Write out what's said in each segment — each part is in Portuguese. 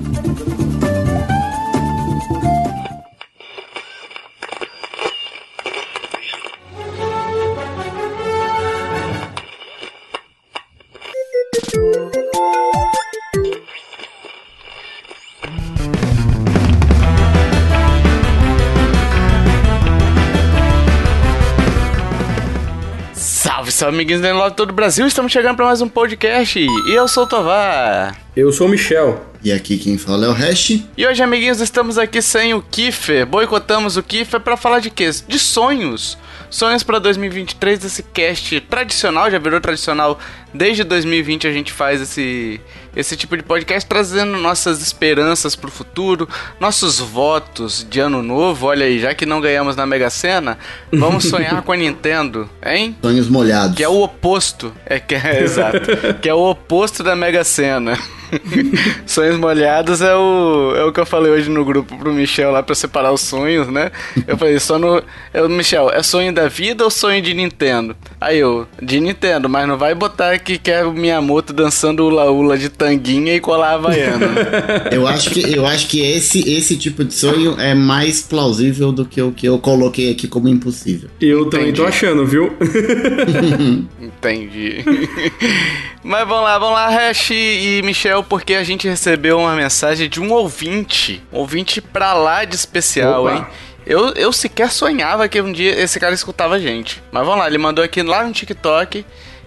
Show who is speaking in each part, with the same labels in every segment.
Speaker 1: Thank you. Salve, amiguinhos da Love todo o Brasil. Estamos chegando para mais um podcast. E eu sou o Tovar.
Speaker 2: Eu sou o Michel.
Speaker 3: E aqui quem fala é o Hash.
Speaker 1: E hoje, amiguinhos, estamos aqui sem o Kiffer. Boicotamos o Kiffer para falar de quê? De sonhos. Sonhos para 2023, esse cast tradicional, já virou tradicional desde 2020 a gente faz esse, esse tipo de podcast trazendo nossas esperanças para o futuro, nossos votos de ano novo. Olha aí, já que não ganhamos na Mega Sena, vamos sonhar com a Nintendo, hein?
Speaker 3: Sonhos molhados.
Speaker 1: Que é o oposto, é que é exato, que é o oposto da Mega Sena. sonhos molhados é o, é o que eu falei hoje no grupo pro Michel lá pra separar os sonhos, né? Eu falei, só no. Eu, Michel, é sonho da vida ou sonho de Nintendo? Aí eu, de Nintendo, mas não vai botar que quer o Miyamoto dançando ula ula de tanguinha e colar havaiana.
Speaker 3: eu acho que, eu acho que esse, esse tipo de sonho é mais plausível do que o que eu coloquei aqui como impossível.
Speaker 2: Eu Entendi. também tô achando, viu?
Speaker 1: Entendi. mas vamos lá, vamos lá, Hash e Michel porque a gente recebeu uma mensagem de um ouvinte. Um ouvinte pra lá de especial, Opa. hein? Eu, eu sequer sonhava que um dia esse cara escutava a gente. Mas vamos lá, ele mandou aqui lá no TikTok.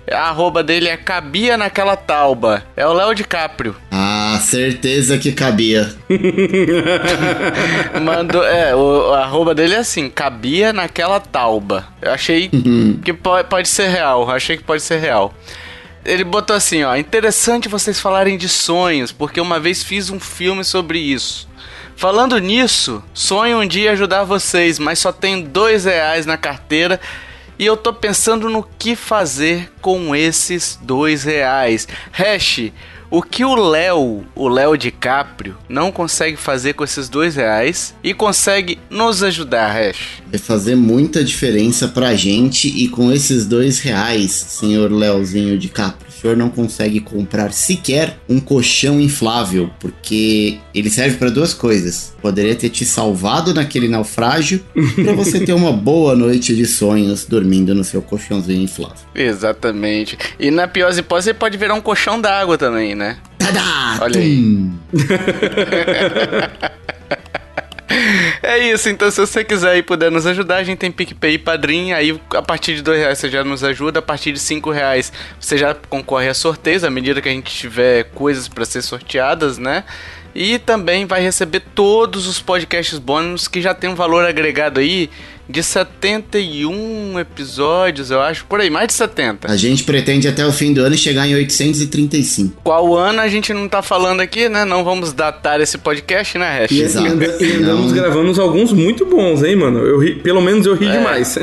Speaker 1: A arroba dele é cabia naquela tauba. É o Léo DiCaprio.
Speaker 3: Ah, certeza que cabia.
Speaker 1: Mandou, é, o, a arroba dele é assim, cabia naquela tauba. Eu achei uhum. que pode, pode ser real. Achei que pode ser real. Ele botou assim, ó, interessante vocês falarem de sonhos, porque uma vez fiz um filme sobre isso. Falando nisso, sonho um dia ajudar vocês, mas só tenho dois reais na carteira e eu tô pensando no que fazer com esses dois reais. Hash, o que o Léo, o Léo DiCaprio, não consegue fazer com esses dois reais e consegue nos ajudar, Hash?
Speaker 3: Vai fazer muita diferença pra gente e com esses dois reais, senhor Léozinho DiCaprio senhor não consegue comprar sequer um colchão inflável, porque ele serve para duas coisas. Poderia ter te salvado naquele naufrágio para você ter uma boa noite de sonhos dormindo no seu colchãozinho inflável.
Speaker 1: Exatamente. E na pior hipótese, pode virar um colchão d'água também, né?
Speaker 3: Tadá! Olha aí.
Speaker 1: É isso, então se você quiser e puder nos ajudar, a gente tem PicPay e Padrim, aí a partir de dois reais você já nos ajuda, a partir de cinco reais você já concorre a sorteios, à medida que a gente tiver coisas para ser sorteadas, né? E também vai receber todos os podcasts bônus que já tem um valor agregado aí de 71 episódios, eu acho, por aí, mais de 70.
Speaker 3: A gente pretende até o fim do ano chegar em 835.
Speaker 1: Qual ano a gente não tá falando aqui, né? Não vamos datar esse podcast, né, Hash?
Speaker 2: E, Exato. e andamos gravando alguns muito bons, hein, mano? Eu ri, pelo menos eu ri é. demais.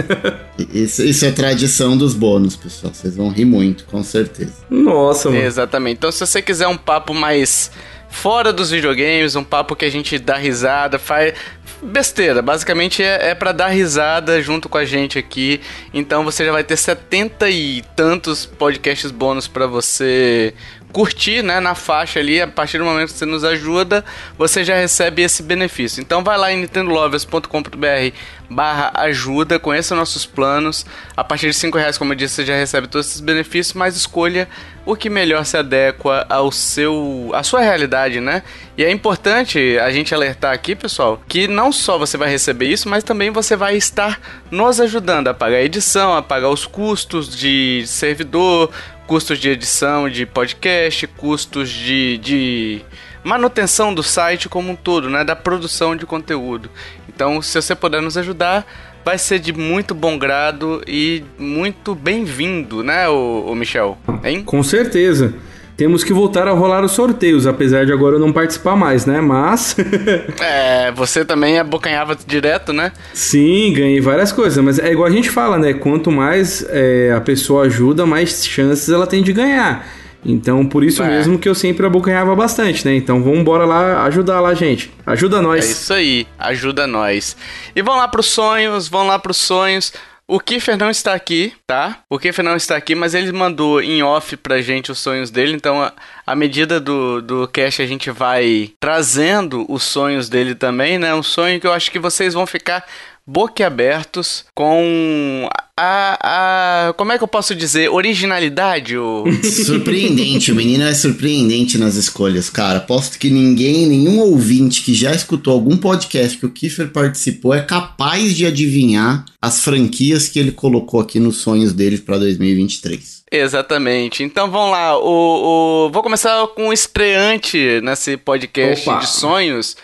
Speaker 3: isso, isso é tradição dos bônus, pessoal. Vocês vão rir muito, com certeza.
Speaker 2: Nossa, mano.
Speaker 1: Exatamente. Então, se você quiser um papo mais fora dos videogames, um papo que a gente dá risada, faz besteira. Basicamente é, é para dar risada junto com a gente aqui. Então você já vai ter setenta e tantos podcasts bônus para você curtir, né, na faixa ali, a partir do momento que você nos ajuda, você já recebe esse benefício. Então vai lá em nintendolovers.com.br barra ajuda, conheça nossos planos. A partir de 5 reais, como eu disse, você já recebe todos esses benefícios, mas escolha o que melhor se adequa ao seu, à sua realidade, né? E é importante a gente alertar aqui, pessoal, que não só você vai receber isso, mas também você vai estar nos ajudando a pagar a edição, a pagar os custos de servidor, custos de edição de podcast, custos de, de manutenção do site como um todo, né, da produção de conteúdo. Então, se você puder nos ajudar, vai ser de muito bom grado e muito bem-vindo, né, o, o Michel? Hein?
Speaker 2: Com certeza temos que voltar a rolar os sorteios, apesar de agora eu não participar mais, né? Mas.
Speaker 1: é, você também abocanhava direto, né?
Speaker 2: Sim, ganhei várias coisas, mas é igual a gente fala, né? Quanto mais é, a pessoa ajuda, mais chances ela tem de ganhar. Então, por isso é. mesmo que eu sempre abocanhava bastante, né? Então, vamos embora lá ajudar lá, gente. Ajuda nós.
Speaker 1: É isso aí, ajuda nós. E vão lá pros sonhos, vão lá pros sonhos. O Kiefer não está aqui, tá? O Kiefer não está aqui, mas ele mandou em off pra gente os sonhos dele. Então, à medida do, do cast, a gente vai trazendo os sonhos dele também, né? Um sonho que eu acho que vocês vão ficar boquiabertos com a, a. Como é que eu posso dizer? Originalidade? O...
Speaker 3: surpreendente, o menino é surpreendente nas escolhas, cara. Aposto que ninguém, nenhum ouvinte que já escutou algum podcast que o Kiefer participou é capaz de adivinhar as franquias que ele colocou aqui nos sonhos dele para 2023.
Speaker 1: Exatamente. Então vamos lá. O, o... Vou começar com o estreante nesse podcast Opa. de sonhos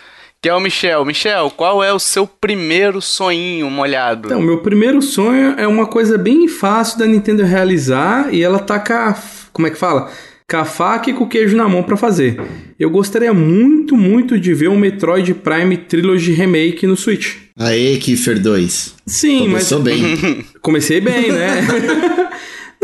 Speaker 1: que é o Michel. Michel, qual é o seu primeiro sonhinho molhado?
Speaker 2: Então, meu primeiro sonho é uma coisa bem fácil da Nintendo realizar e ela tá com a, como é que fala? Com a faca e com o queijo na mão para fazer. Eu gostaria muito, muito de ver um Metroid Prime Trilogy Remake no Switch.
Speaker 3: Aê, Kiefer 2.
Speaker 2: Sim, Começou
Speaker 3: mas... bem.
Speaker 2: Comecei bem, né?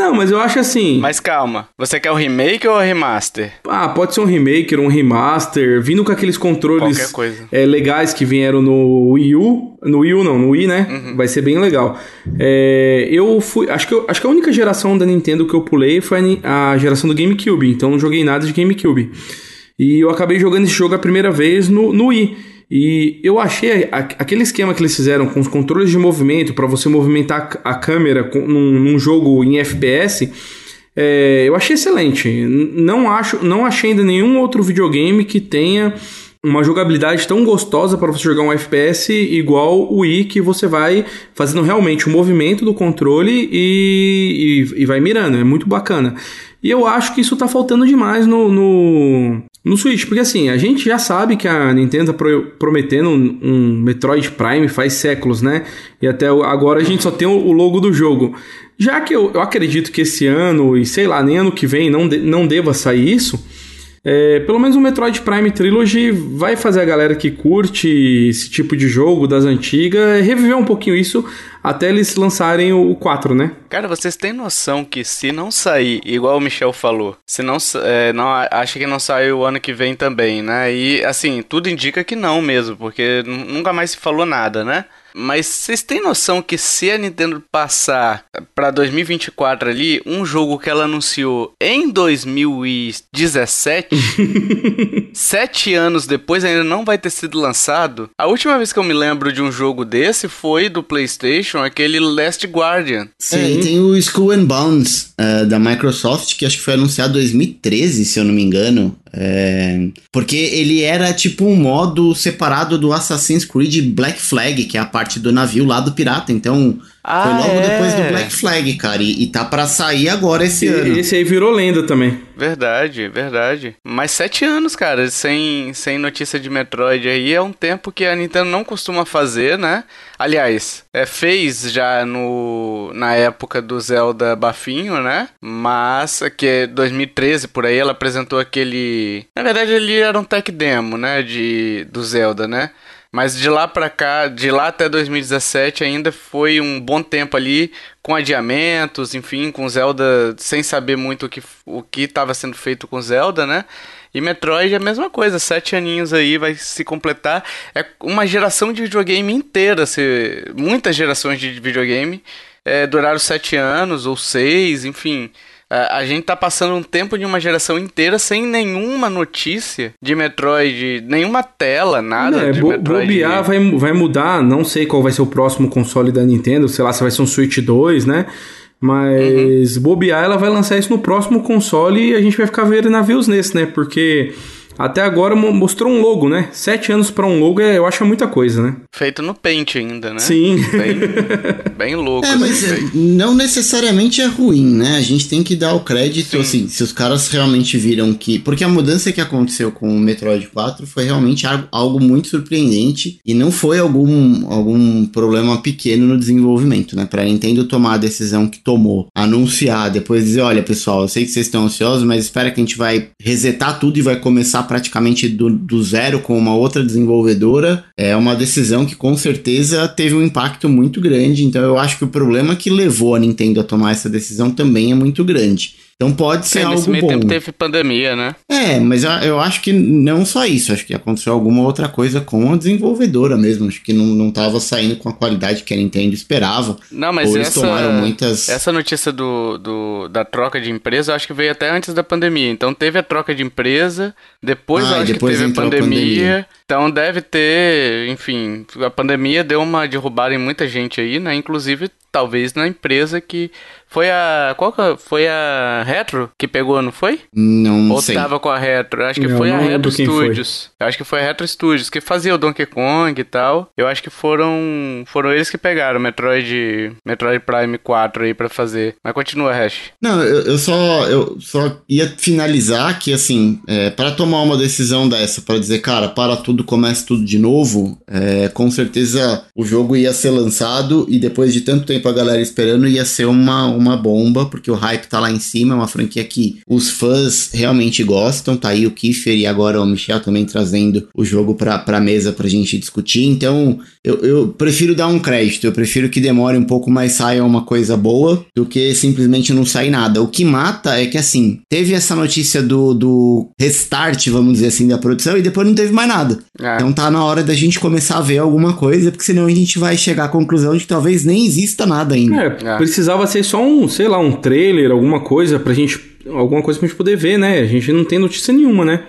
Speaker 2: Não, mas eu acho assim.
Speaker 1: Mas calma, você quer o remake ou o remaster?
Speaker 2: Ah, pode ser um remake ou um remaster, vindo com aqueles controles é, legais que vieram no Wii U. No Wii U não, no Wii, né? Uhum. Vai ser bem legal. É, eu fui. Acho que, eu, acho que a única geração da Nintendo que eu pulei foi a, a geração do GameCube, então não joguei nada de GameCube. E eu acabei jogando esse jogo a primeira vez no, no Wii. E eu achei aquele esquema que eles fizeram com os controles de movimento para você movimentar a câmera num, num jogo em FPS, é, eu achei excelente. Não acho, não achei ainda nenhum outro videogame que tenha uma jogabilidade tão gostosa para você jogar um FPS igual o Wii, que você vai fazendo realmente o movimento do controle e, e, e vai mirando. É muito bacana. E eu acho que isso tá faltando demais no, no, no Switch, porque assim, a gente já sabe que a Nintendo tá pro, prometendo um, um, Metroid Prime faz séculos, né? E até agora a gente só tem o, logo do jogo. Já que eu, eu acredito que esse ano, e sei lá, nem ano que vem não, de, não deva sair isso, é, pelo menos o Metroid Prime Trilogy vai fazer a galera que curte esse tipo de jogo das antigas reviver um pouquinho isso até eles lançarem o 4, né?
Speaker 1: Cara, vocês têm noção que se não sair, igual o Michel falou, se não, é, não acha que não sai o ano que vem também, né? E assim, tudo indica que não mesmo, porque nunca mais se falou nada, né? Mas vocês têm noção que se a Nintendo passar para 2024 ali, um jogo que ela anunciou em 2017, sete anos depois ainda não vai ter sido lançado? A última vez que eu me lembro de um jogo desse foi do PlayStation, aquele Last Guardian.
Speaker 3: Sim. É, e tem o Skull and Bones uh, da Microsoft, que acho que foi anunciado em 2013, se eu não me engano. É, porque ele era tipo um modo separado do Assassin's Creed Black Flag, que é a parte do navio lá do pirata. Então, ah, foi logo é. depois do Black Flag, cara. E, e tá para sair agora esse e, ano.
Speaker 2: Esse aí virou lenda também.
Speaker 1: Verdade, verdade. Mas sete anos, cara, sem, sem notícia de Metroid aí é um tempo que a Nintendo não costuma fazer, né? Aliás, é, fez já no, na época do Zelda Bafinho, né? Mas que é 2013 por aí ela apresentou aquele. Na verdade, ele era um tech demo, né? De, do Zelda, né? Mas de lá para cá, de lá até 2017 ainda foi um bom tempo ali com adiamentos, enfim, com Zelda sem saber muito o que o que estava sendo feito com Zelda, né? E Metroid é a mesma coisa, sete aninhos aí vai se completar. É uma geração de videogame inteira, se, muitas gerações de videogame é, duraram sete anos ou seis, enfim. É, a gente tá passando um tempo de uma geração inteira sem nenhuma notícia de Metroid, nenhuma tela, nada é, de bo Metroid.
Speaker 2: Bobear vai, vai mudar, não sei qual vai ser o próximo console da Nintendo, sei lá se vai ser um Switch 2, né? Mas uhum. bobear, ela vai lançar isso no próximo console e a gente vai ficar vendo navios nesse, né? Porque até agora mostrou um logo, né? Sete anos para um logo, é, eu acho muita coisa, né?
Speaker 1: Feito no Paint ainda, né?
Speaker 2: Sim.
Speaker 1: Bem, bem louco.
Speaker 3: É, mas é, não necessariamente é ruim, né? A gente tem que dar o crédito, Sim. assim, se os caras realmente viram que... Porque a mudança que aconteceu com o Metroid 4 foi realmente algo muito surpreendente e não foi algum, algum problema pequeno no desenvolvimento, né? Pra Nintendo tomar a decisão que tomou, anunciar, depois dizer, olha, pessoal, eu sei que vocês estão ansiosos, mas espera que a gente vai resetar tudo e vai começar praticamente do, do zero com uma outra desenvolvedora, é uma decisão que com certeza teve um impacto muito grande. Então eu acho que o problema que levou a Nintendo a tomar essa decisão também é muito grande. Então pode ser é, algo nesse meio bom. tempo
Speaker 1: teve pandemia, né?
Speaker 3: É, mas eu, acho que não só isso, acho que aconteceu alguma outra coisa com a desenvolvedora mesmo. Acho que não, não tava saindo com a qualidade que a Nintendo esperava.
Speaker 1: Não, mas essa, muitas... essa notícia do, do, da troca de empresa, eu acho que veio até antes da pandemia. Então teve a troca de empresa, depois ah, acho depois que teve a pandemia, a pandemia. Então deve ter, enfim, a pandemia deu uma derrubada em muita gente aí, né? Inclusive talvez na empresa que foi a. Qual que foi a Retro que pegou, não foi?
Speaker 3: Não
Speaker 1: Ou
Speaker 3: sei.
Speaker 1: Ou tava com a Retro? Acho que não, foi a Retro Studios. Acho que foi a Retro Studios que fazia o Donkey Kong e tal. Eu acho que foram foram eles que pegaram o Metroid Metroid Prime 4 aí para fazer. Mas continua, Hash.
Speaker 3: Não, eu, eu, só eu só ia finalizar que assim, é, para tomar uma decisão dessa, para dizer, cara, para tudo, começa tudo de novo, é, com certeza o jogo ia ser lançado e depois de tanto tempo a galera esperando ia ser uma uma bomba, porque o hype tá lá em cima, é uma franquia que os fãs realmente gostam. Tá aí o Kiefer e agora o Michel também trazendo o jogo pra, pra mesa pra gente discutir. Então, eu, eu prefiro dar um crédito, eu prefiro que demore um pouco, mas saia uma coisa boa, do que simplesmente não sair nada. O que mata é que, assim, teve essa notícia do, do restart, vamos dizer assim, da produção, e depois não teve mais nada. É. Então tá na hora da gente começar a ver alguma coisa, porque senão a gente vai chegar à conclusão de que talvez nem exista nada ainda.
Speaker 2: É, é. precisava ser só um, sei lá, um trailer, alguma coisa pra gente. Alguma coisa pra gente poder ver, né? A gente não tem notícia nenhuma, né?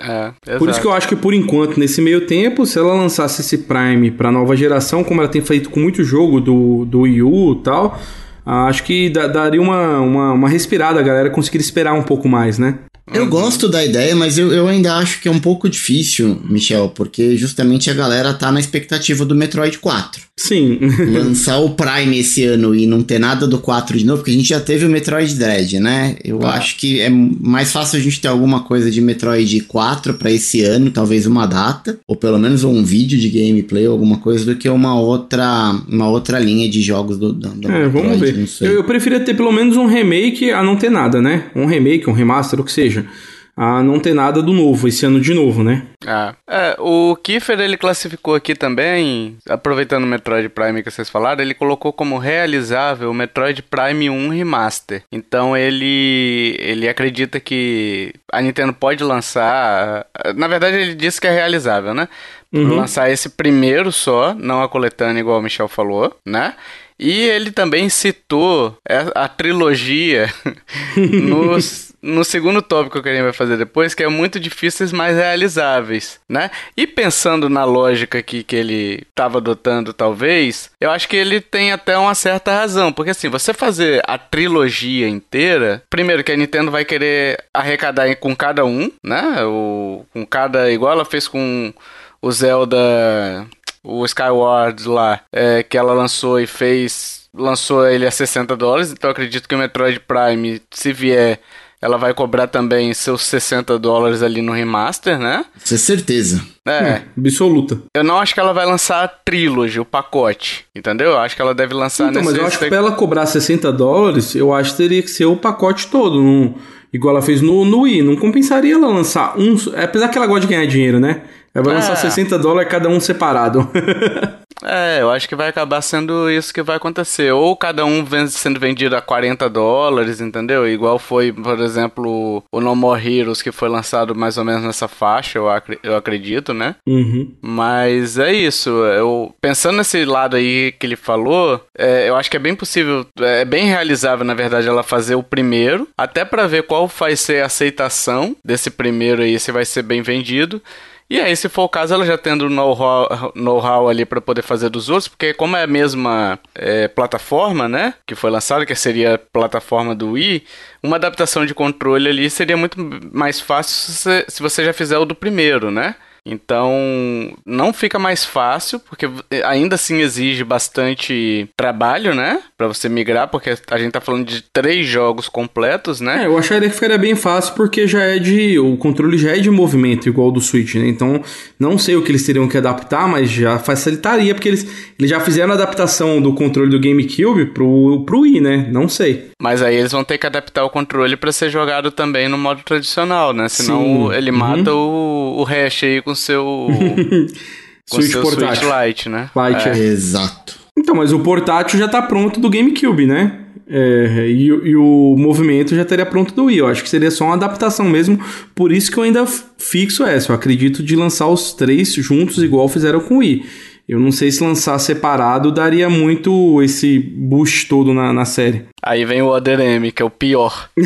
Speaker 2: É, por isso que eu acho que por enquanto, nesse meio tempo, se ela lançasse esse Prime pra nova geração, como ela tem feito com muito jogo do, do Wii U e tal, acho que daria uma, uma, uma respirada, a galera conseguir esperar um pouco mais, né?
Speaker 3: Eu gosto da ideia, mas eu, eu ainda acho que é um pouco difícil, Michel, porque justamente a galera tá na expectativa do Metroid 4.
Speaker 2: Sim.
Speaker 3: Lançar o Prime esse ano e não ter nada do 4 de novo, porque a gente já teve o Metroid Dread, né? Eu ah. acho que é mais fácil a gente ter alguma coisa de Metroid 4 para esse ano, talvez uma data, ou pelo menos um vídeo de gameplay ou alguma coisa, do que uma outra, uma outra linha de jogos do, do,
Speaker 2: do É, Metroid, vamos ver. Eu, eu preferia ter pelo menos um remake a não ter nada, né? Um remake, um remaster, o que seja a não ter nada do novo esse ano de novo, né?
Speaker 1: Ah, é, o Kiefer ele classificou aqui também, aproveitando o Metroid Prime que vocês falaram, ele colocou como realizável o Metroid Prime 1 Remaster. Então ele ele acredita que a Nintendo pode lançar, na verdade ele disse que é realizável, né? Uhum. Lançar esse primeiro só, não a coletânea igual o Michel falou, né? E ele também citou a trilogia nos, no segundo tópico que a gente vai fazer depois, que é muito difíceis, mas realizáveis, né? E pensando na lógica aqui que ele estava adotando, talvez, eu acho que ele tem até uma certa razão, porque assim, você fazer a trilogia inteira, primeiro que a Nintendo vai querer arrecadar com cada um, né? O, com cada, igual ela fez com o Zelda o Skyward lá, é, que ela lançou e fez. Lançou ele a 60 dólares, então acredito que o Metroid Prime, se vier, ela vai cobrar também seus 60 dólares ali no remaster, né?
Speaker 3: Isso é certeza.
Speaker 2: É. é. Absoluta.
Speaker 1: Eu não acho que ela vai lançar a trilogy, o pacote. Entendeu? Eu acho que ela deve lançar
Speaker 2: Então, mas eu acho que pra ela cobrar 60 dólares, eu acho que teria que ser o pacote todo. Não, igual ela fez no, no Wii. Não compensaria ela lançar um. Apesar que ela gosta de ganhar dinheiro, né? Ela vai é. lançar 60 dólares cada um separado.
Speaker 1: É, eu acho que vai acabar sendo isso que vai acontecer. Ou cada um sendo vendido a 40 dólares, entendeu? Igual foi, por exemplo, o No More Heroes, que foi lançado mais ou menos nessa faixa, eu, ac eu acredito, né?
Speaker 2: Uhum.
Speaker 1: Mas é isso. Eu, pensando nesse lado aí que ele falou, é, eu acho que é bem possível, é bem realizável, na verdade, ela fazer o primeiro, até para ver qual vai ser a aceitação desse primeiro aí, se vai ser bem vendido. E aí, se for o caso, ela já tendo know-how know ali para poder fazer dos outros, porque como é a mesma é, plataforma, né, que foi lançada, que seria a plataforma do Wii, uma adaptação de controle ali seria muito mais fácil se se você já fizer o do primeiro, né? Então, não fica mais fácil, porque ainda assim exige bastante trabalho, né? Pra você migrar, porque a gente tá falando de três jogos completos, né?
Speaker 2: É, eu acharia que ficaria bem fácil, porque já é de. O controle já é de movimento, igual do Switch, né? Então, não sei o que eles teriam que adaptar, mas já facilitaria, porque eles, eles já fizeram a adaptação do controle do GameCube pro, pro Wii, né? Não sei.
Speaker 1: Mas aí eles vão ter que adaptar o controle para ser jogado também no modo tradicional, né? Senão Sim. ele uhum. mata o, o hash aí com seu. com Switch seu portátil. Switch Lite, né?
Speaker 2: Lite,
Speaker 3: é. é. Exato.
Speaker 2: Então, mas o portátil já tá pronto do GameCube, né? É, e, e, o movimento já estaria pronto do Wii. Eu acho que seria só uma adaptação mesmo. Por isso que eu ainda fixo essa. Eu acredito de lançar os três juntos, igual fizeram com o Wii. Eu não sei se lançar separado daria muito esse boost todo na, na série.
Speaker 1: Aí vem o Other M, que é o pior.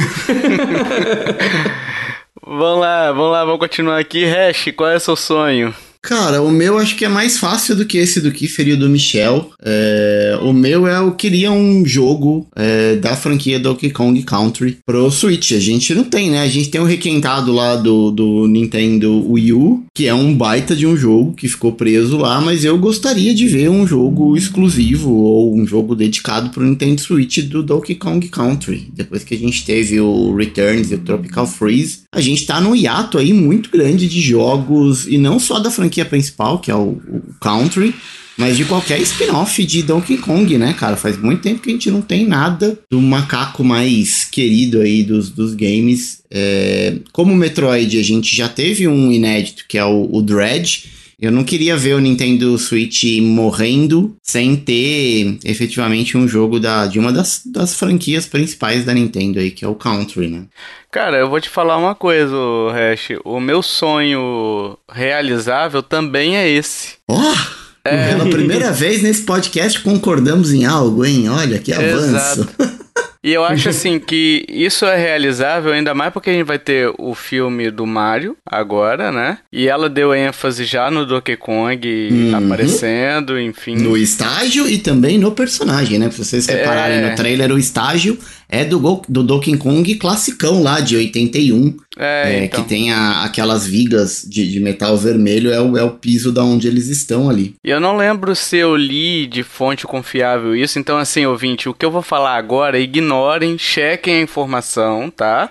Speaker 1: vamos lá, vamos lá, vamos continuar aqui. Hash, qual é o seu sonho?
Speaker 3: Cara, o meu acho que é mais fácil do que esse do que seria o do Michel. É, o meu é eu queria um jogo é, da franquia Donkey Kong Country pro Switch. A gente não tem, né? A gente tem um requentado lá do, do Nintendo Wii U, que é um baita de um jogo que ficou preso lá, mas eu gostaria de ver um jogo exclusivo ou um jogo dedicado pro Nintendo Switch do Donkey Kong Country. Depois que a gente teve o Returns e o Tropical Freeze, a gente tá num hiato aí muito grande de jogos, e não só da franquia principal, que é o, o Country, mas de qualquer spin-off de Donkey Kong, né, cara? Faz muito tempo que a gente não tem nada do macaco mais querido aí dos, dos games. É, como Metroid, a gente já teve um inédito, que é o, o Dread, eu não queria ver o Nintendo Switch morrendo sem ter efetivamente um jogo da, de uma das, das franquias principais da Nintendo aí, que é o Country, né?
Speaker 1: Cara, eu vou te falar uma coisa, Hash. O meu sonho realizável também é esse.
Speaker 3: Oh! É... Pela primeira vez nesse podcast concordamos em algo, hein? Olha que avanço. Exato.
Speaker 1: E eu acho assim que isso é realizável ainda mais porque a gente vai ter o filme do Mario agora, né? E ela deu ênfase já no Donkey Kong uhum. aparecendo, enfim.
Speaker 3: No estágio e também no personagem, né? Se vocês repararem é... no trailer, o estágio é do, do Donkey Kong classicão lá de 81. É, é então. Que tem a, aquelas vigas de, de, metal vermelho, é o, é o piso da onde eles estão ali.
Speaker 1: E eu não lembro se eu li de fonte confiável isso, então assim, ouvinte, o que eu vou falar agora, ignorem, chequem a informação, tá?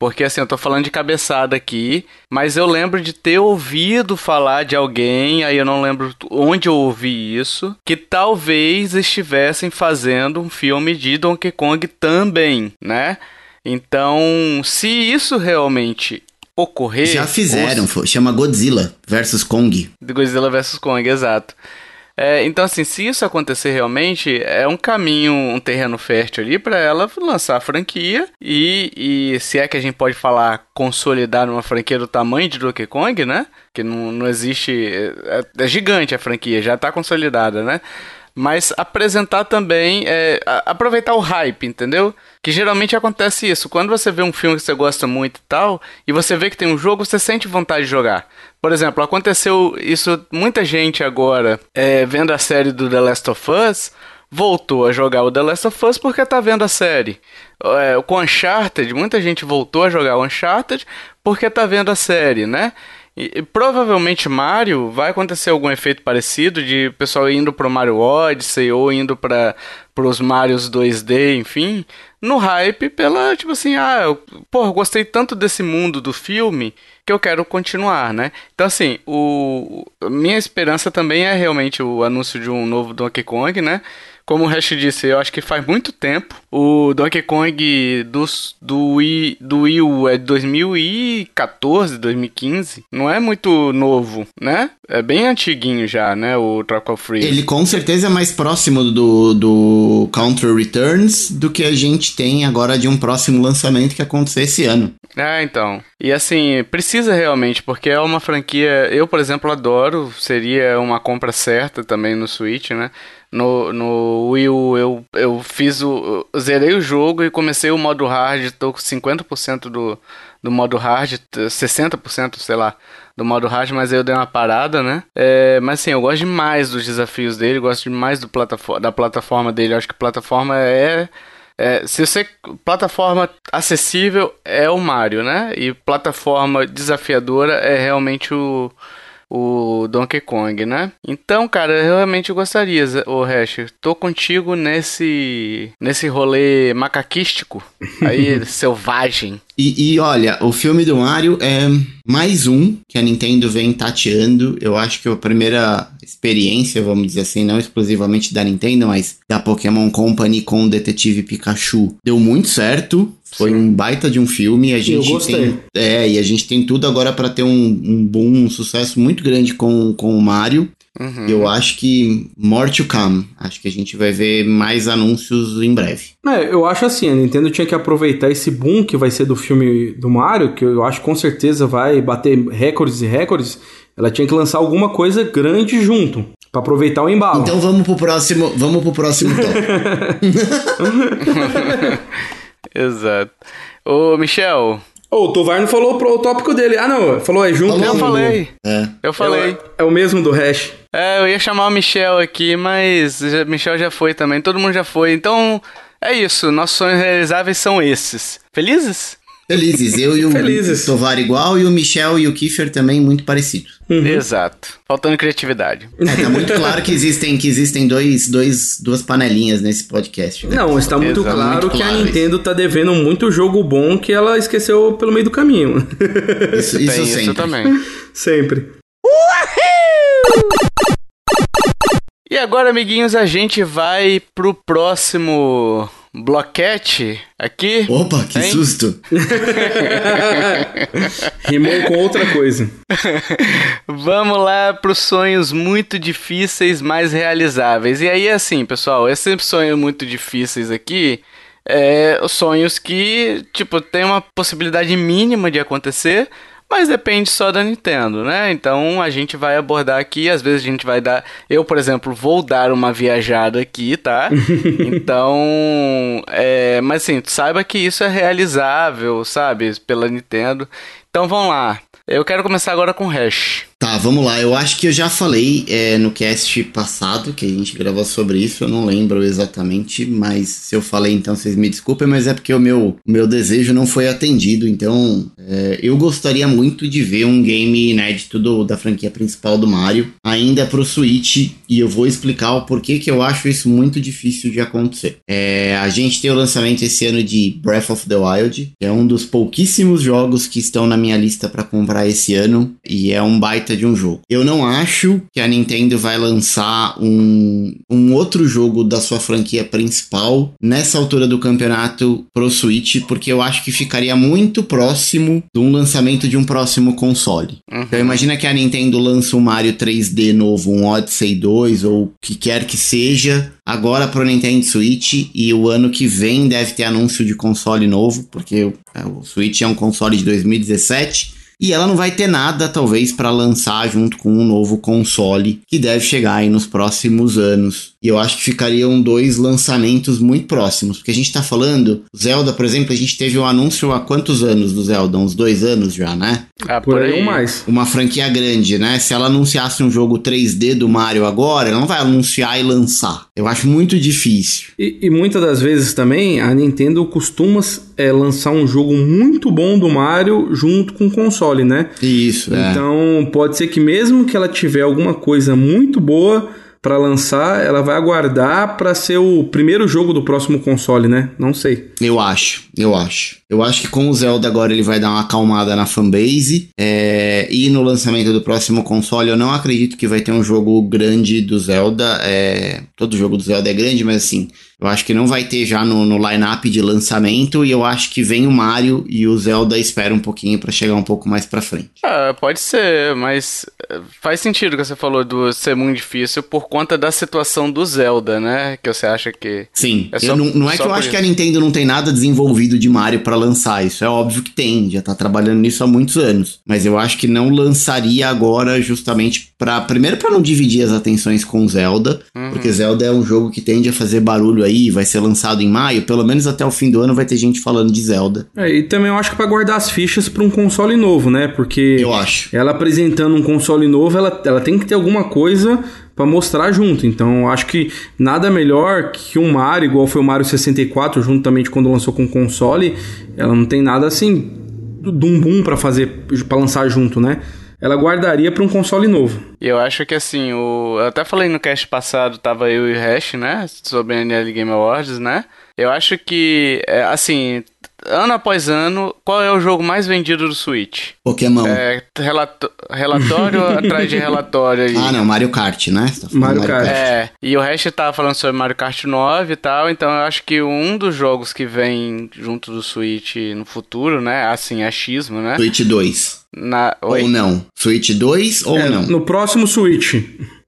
Speaker 1: Porque assim, eu tô falando de cabeçada aqui, mas eu lembro de ter ouvido falar de alguém, aí eu não lembro onde eu ouvi isso, que talvez estivessem fazendo um filme de Donkey Kong também, né? Então, se isso realmente ocorrer.
Speaker 3: Já fizeram, ou... chama Godzilla versus Kong.
Speaker 1: Godzilla versus Kong, exato. É, então, assim, se isso acontecer realmente, é um caminho, um terreno fértil ali para ela lançar a franquia e, e se é que a gente pode falar consolidar uma franquia do tamanho de Donkey Kong, né? Que não, não existe. É, é gigante a franquia, já tá consolidada, né? Mas apresentar também, é, aproveitar o hype, entendeu? Que geralmente acontece isso. Quando você vê um filme que você gosta muito e tal, e você vê que tem um jogo, você sente vontade de jogar. Por exemplo, aconteceu isso, muita gente agora, é, vendo a série do The Last of Us, voltou a jogar o The Last of Us porque tá vendo a série. É, com Uncharted, muita gente voltou a jogar o Uncharted porque tá vendo a série, né? E, provavelmente Mario vai acontecer algum efeito parecido de pessoal indo pro Mario Odyssey ou indo para os Marios 2D, enfim, no hype pela, tipo assim, ah, eu, porra, gostei tanto desse mundo do filme que eu quero continuar, né? Então, assim, o, minha esperança também é realmente o anúncio de um novo Donkey Kong, né? Como o Hash disse, eu acho que faz muito tempo. O Donkey Kong dos, do, Wii, do Wii U é de 2014, 2015. Não é muito novo, né? É bem antiguinho já, né? O Tropical Freeze.
Speaker 3: Ele com certeza é mais próximo do, do Counter Returns do que a gente tem agora de um próximo lançamento que acontecer esse ano.
Speaker 1: Ah, então. E assim, precisa realmente, porque é uma franquia. Eu, por exemplo, adoro. Seria uma compra certa também no Switch, né? No, no Wii U eu, eu fiz o. Eu zerei o jogo e comecei o modo hard, tô com 50% do, do modo hard, 60%, sei lá, do modo hard, mas aí eu dei uma parada, né? É, mas assim, eu gosto demais dos desafios dele, gosto demais do plataforma, da plataforma dele. Eu acho que plataforma é, é. se você. Plataforma acessível é o Mario, né? E plataforma desafiadora é realmente o o Donkey Kong, né? Então, cara, eu realmente gostaria, o Hash, tô contigo nesse nesse rolê macaquístico, aí selvagem.
Speaker 3: E, e, olha, o filme do Mario é mais um que a Nintendo vem tateando. Eu acho que a primeira experiência, vamos dizer assim, não exclusivamente da Nintendo, mas da Pokémon Company com o Detetive Pikachu, deu muito certo. Foi Sim. um baita de um filme. A gente Eu gostei. tem, é, e a gente tem tudo agora para ter um, um boom, um sucesso muito grande com, com o Mario. Uhum. Eu acho que more to come. Acho que a gente vai ver mais anúncios em breve.
Speaker 2: É, eu acho assim, a Nintendo tinha que aproveitar esse boom que vai ser do filme do Mario, que eu acho que com certeza vai bater recordes e recordes. Ela tinha que lançar alguma coisa grande junto. Pra aproveitar o embalo.
Speaker 3: Então vamos pro próximo, vamos pro próximo top.
Speaker 1: Exato. Ô, Michel.
Speaker 2: Ô, o Tovar não falou pro, o tópico dele. Ah, não, falou é junto.
Speaker 1: eu falei. É. Eu falei.
Speaker 2: É, é, o mesmo do hash.
Speaker 1: É, eu ia chamar o Michel aqui, mas o Michel já foi também. Todo mundo já foi. Então, é isso. Nossos sonhos realizáveis são esses. Felizes?
Speaker 3: Felizes. Eu e o Felizes. Tovar igual e o Michel e o Kiefer também muito parecidos.
Speaker 1: Uhum. Exato. Faltando criatividade.
Speaker 3: É, tá muito claro que existem, que existem dois, dois, duas panelinhas nesse podcast.
Speaker 2: Né? Não, está muito Exato. claro muito que claro a Nintendo isso. tá devendo muito jogo bom que ela esqueceu pelo meio do caminho.
Speaker 3: Isso, isso Tem sempre. Isso
Speaker 1: também.
Speaker 2: sempre.
Speaker 1: E agora, amiguinhos, a gente vai pro próximo bloquete aqui.
Speaker 3: Opa, que hein? susto!
Speaker 2: Rimou com outra coisa.
Speaker 1: Vamos lá para os sonhos muito difíceis, mais realizáveis. E aí, assim, pessoal, esses sonhos muito difíceis aqui é sonhos que, tipo, tem uma possibilidade mínima de acontecer, mas depende só da Nintendo, né? Então a gente vai abordar aqui, às vezes a gente vai dar. Eu, por exemplo, vou dar uma viajada aqui, tá? então. É... Mas assim, saiba que isso é realizável, sabe? Pela Nintendo. Então vamos lá. Eu quero começar agora com Hash.
Speaker 3: Tá, vamos lá. Eu acho que eu já falei é, no cast passado que a gente gravou sobre isso. Eu não lembro exatamente, mas se eu falei, então vocês me desculpem, mas é porque o meu, meu desejo não foi atendido. Então, é, eu gostaria muito de ver um game inédito do, da franquia principal do Mario, ainda pro Switch, e eu vou explicar o porquê que eu acho isso muito difícil de acontecer. É, a gente tem o lançamento esse ano de Breath of the Wild, que é um dos pouquíssimos jogos que estão na minha lista para comprar esse ano, e é um baita de um jogo. Eu não acho que a Nintendo vai lançar um, um outro jogo da sua franquia principal nessa altura do campeonato pro Switch, porque eu acho que ficaria muito próximo de um lançamento de um próximo console. Uhum. Então imagina que a Nintendo lança um Mario 3D novo, um Odyssey 2 ou o que quer que seja, agora pro Nintendo Switch e o ano que vem deve ter anúncio de console novo, porque o, o Switch é um console de 2017 e ela não vai ter nada, talvez, para lançar junto com um novo console que deve chegar aí nos próximos anos. E eu acho que ficariam dois lançamentos muito próximos, porque a gente tá falando, Zelda, por exemplo, a gente teve um anúncio há quantos anos do Zelda? Uns dois anos já, né?
Speaker 2: Ah, por, aí ou mais.
Speaker 3: Uma franquia grande, né? Se ela anunciasse um jogo 3D do Mario agora, ela não vai anunciar e lançar. Eu acho muito difícil.
Speaker 2: E, e muitas das vezes também a Nintendo costuma é, lançar um jogo muito bom do Mario junto com o console, né?
Speaker 3: Isso,
Speaker 2: é. Então pode ser que mesmo que ela tiver alguma coisa muito boa para lançar, ela vai aguardar para ser o primeiro jogo do próximo console, né? Não sei.
Speaker 3: Eu acho, eu acho. Eu acho que com o Zelda agora ele vai dar uma acalmada na fanbase. É, e no lançamento do próximo console, eu não acredito que vai ter um jogo grande do Zelda. É, todo jogo do Zelda é grande, mas assim, eu acho que não vai ter já no, no line-up de lançamento e eu acho que vem o Mario e o Zelda espera um pouquinho para chegar um pouco mais para frente.
Speaker 1: Ah, pode ser, mas eh, faz sentido que você falou do ser muito difícil por conta da situação do Zelda, né? Que você acha que.
Speaker 3: Sim, é só, não, não, é que eu acho isso. que a Nintendo não tem nada desenvolvido de Mario para lançar, isso é óbvio que tem, já tá trabalhando nisso há muitos anos, mas eu acho que não lançaria agora justamente para primeiro para não dividir as atenções com Zelda, uhum. porque Zelda é um jogo que tende a fazer barulho aí, vai ser lançado em maio, pelo menos até o fim do ano vai ter gente falando de Zelda.
Speaker 2: É, e também eu acho que para guardar as fichas para um console novo, né? Porque
Speaker 3: eu acho.
Speaker 2: Ela apresentando um console novo, ela, ela tem que ter alguma coisa para mostrar junto. Então, acho que nada melhor que um Mario, igual foi o Mario 64, juntamente quando lançou com o console, ela não tem nada assim de um boom para fazer para lançar junto, né? ela guardaria para um console novo.
Speaker 1: Eu acho que assim, o... eu até falei no cast passado, tava eu e o Hash, né? Sobre a NL Game Awards, né? Eu acho que, é, assim, ano após ano, qual é o jogo mais vendido do Switch?
Speaker 3: Pokémon.
Speaker 1: É, relato... relatório atrás de relatório aí.
Speaker 3: Ah, não, Mario Kart, né?
Speaker 2: Tá Mario, Mario Kart.
Speaker 1: É, e o Hash tava falando sobre Mario Kart 9 e tal, então eu acho que um dos jogos que vem junto do Switch no futuro, né? Assim, achismo, né?
Speaker 3: Switch 2.
Speaker 1: Na...
Speaker 3: Ou não? Switch 2 ou
Speaker 2: É,
Speaker 3: não?
Speaker 2: No próximo Switch.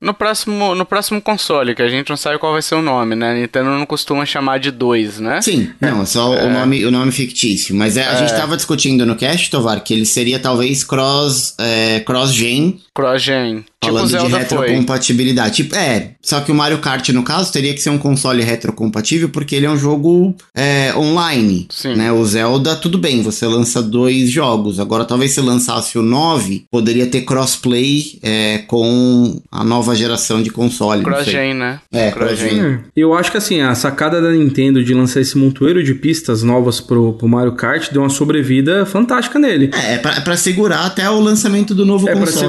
Speaker 1: No próximo, no próximo console, que a gente não sabe qual vai ser o nome, né? A Nintendo não costuma chamar de dois, né?
Speaker 3: Sim, não, é só o, nome, o nome fictício. Mas é, a gente tava discutindo no cast, Tovar, que ele seria talvez cross, é, cross-gen,
Speaker 1: Cross-gen. Tipo
Speaker 3: falando de
Speaker 1: Zelda
Speaker 3: retrocompatibilidade. Tipo, é, só que o Mario Kart, no caso, teria que ser um console retrocompatível, porque ele é um jogo é, online.
Speaker 1: Sim.
Speaker 3: Né? O Zelda, tudo bem, você lança dois jogos. Agora, talvez se lançasse o 9, poderia ter crossplay é, com a nova geração de console.
Speaker 1: Cross-gen, né?
Speaker 3: É,
Speaker 1: cross-gen.
Speaker 2: É, Eu acho que assim, a sacada da Nintendo de lançar esse montoeiro de pistas novas pro, pro Mario Kart deu uma sobrevida fantástica nele.
Speaker 3: É, é pra, é pra segurar até o lançamento do novo
Speaker 2: É pra
Speaker 3: console.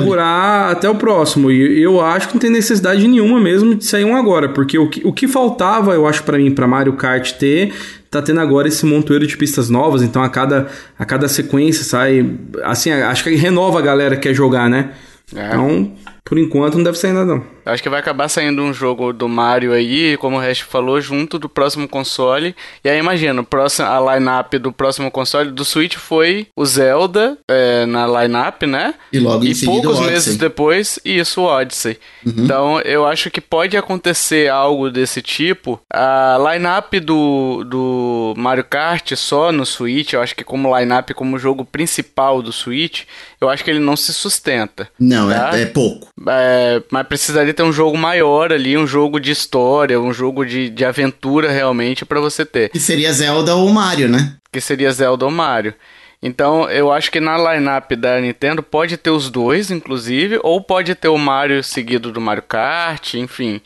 Speaker 2: Até o próximo. E eu acho que não tem necessidade nenhuma mesmo de sair um agora. Porque o que, o que faltava, eu acho, pra mim, pra Mario Kart ter, tá tendo agora esse montoeiro de pistas novas. Então a cada, a cada sequência sai. Assim, acho que renova a galera que quer jogar, né?
Speaker 1: É.
Speaker 2: Então, por enquanto, não deve sair nada, não.
Speaker 1: Acho que vai acabar saindo um jogo do Mario aí, como o resto falou, junto do próximo console. E aí imagina, o próximo, a line-up do próximo console do Switch foi o Zelda é, na line-up, né?
Speaker 3: E logo em
Speaker 1: e poucos meses depois, isso, o Odyssey. Então eu acho que pode acontecer algo desse tipo. A line-up do, do Mario Kart só no Switch, eu acho que como line-up, como jogo principal do Switch, eu acho que ele não se sustenta.
Speaker 3: Não,
Speaker 1: Tá.
Speaker 3: é, é pouco.
Speaker 1: É, mas precisaria ter um jogo maior ali, um jogo de história, um jogo de, de aventura realmente pra você ter.
Speaker 3: Que seria Zelda ou Mario, né?
Speaker 1: Que seria Zelda ou Mario. Então eu acho que na lineup da Nintendo pode ter os dois, inclusive, ou pode ter o Mario seguido do Mario Kart, enfim.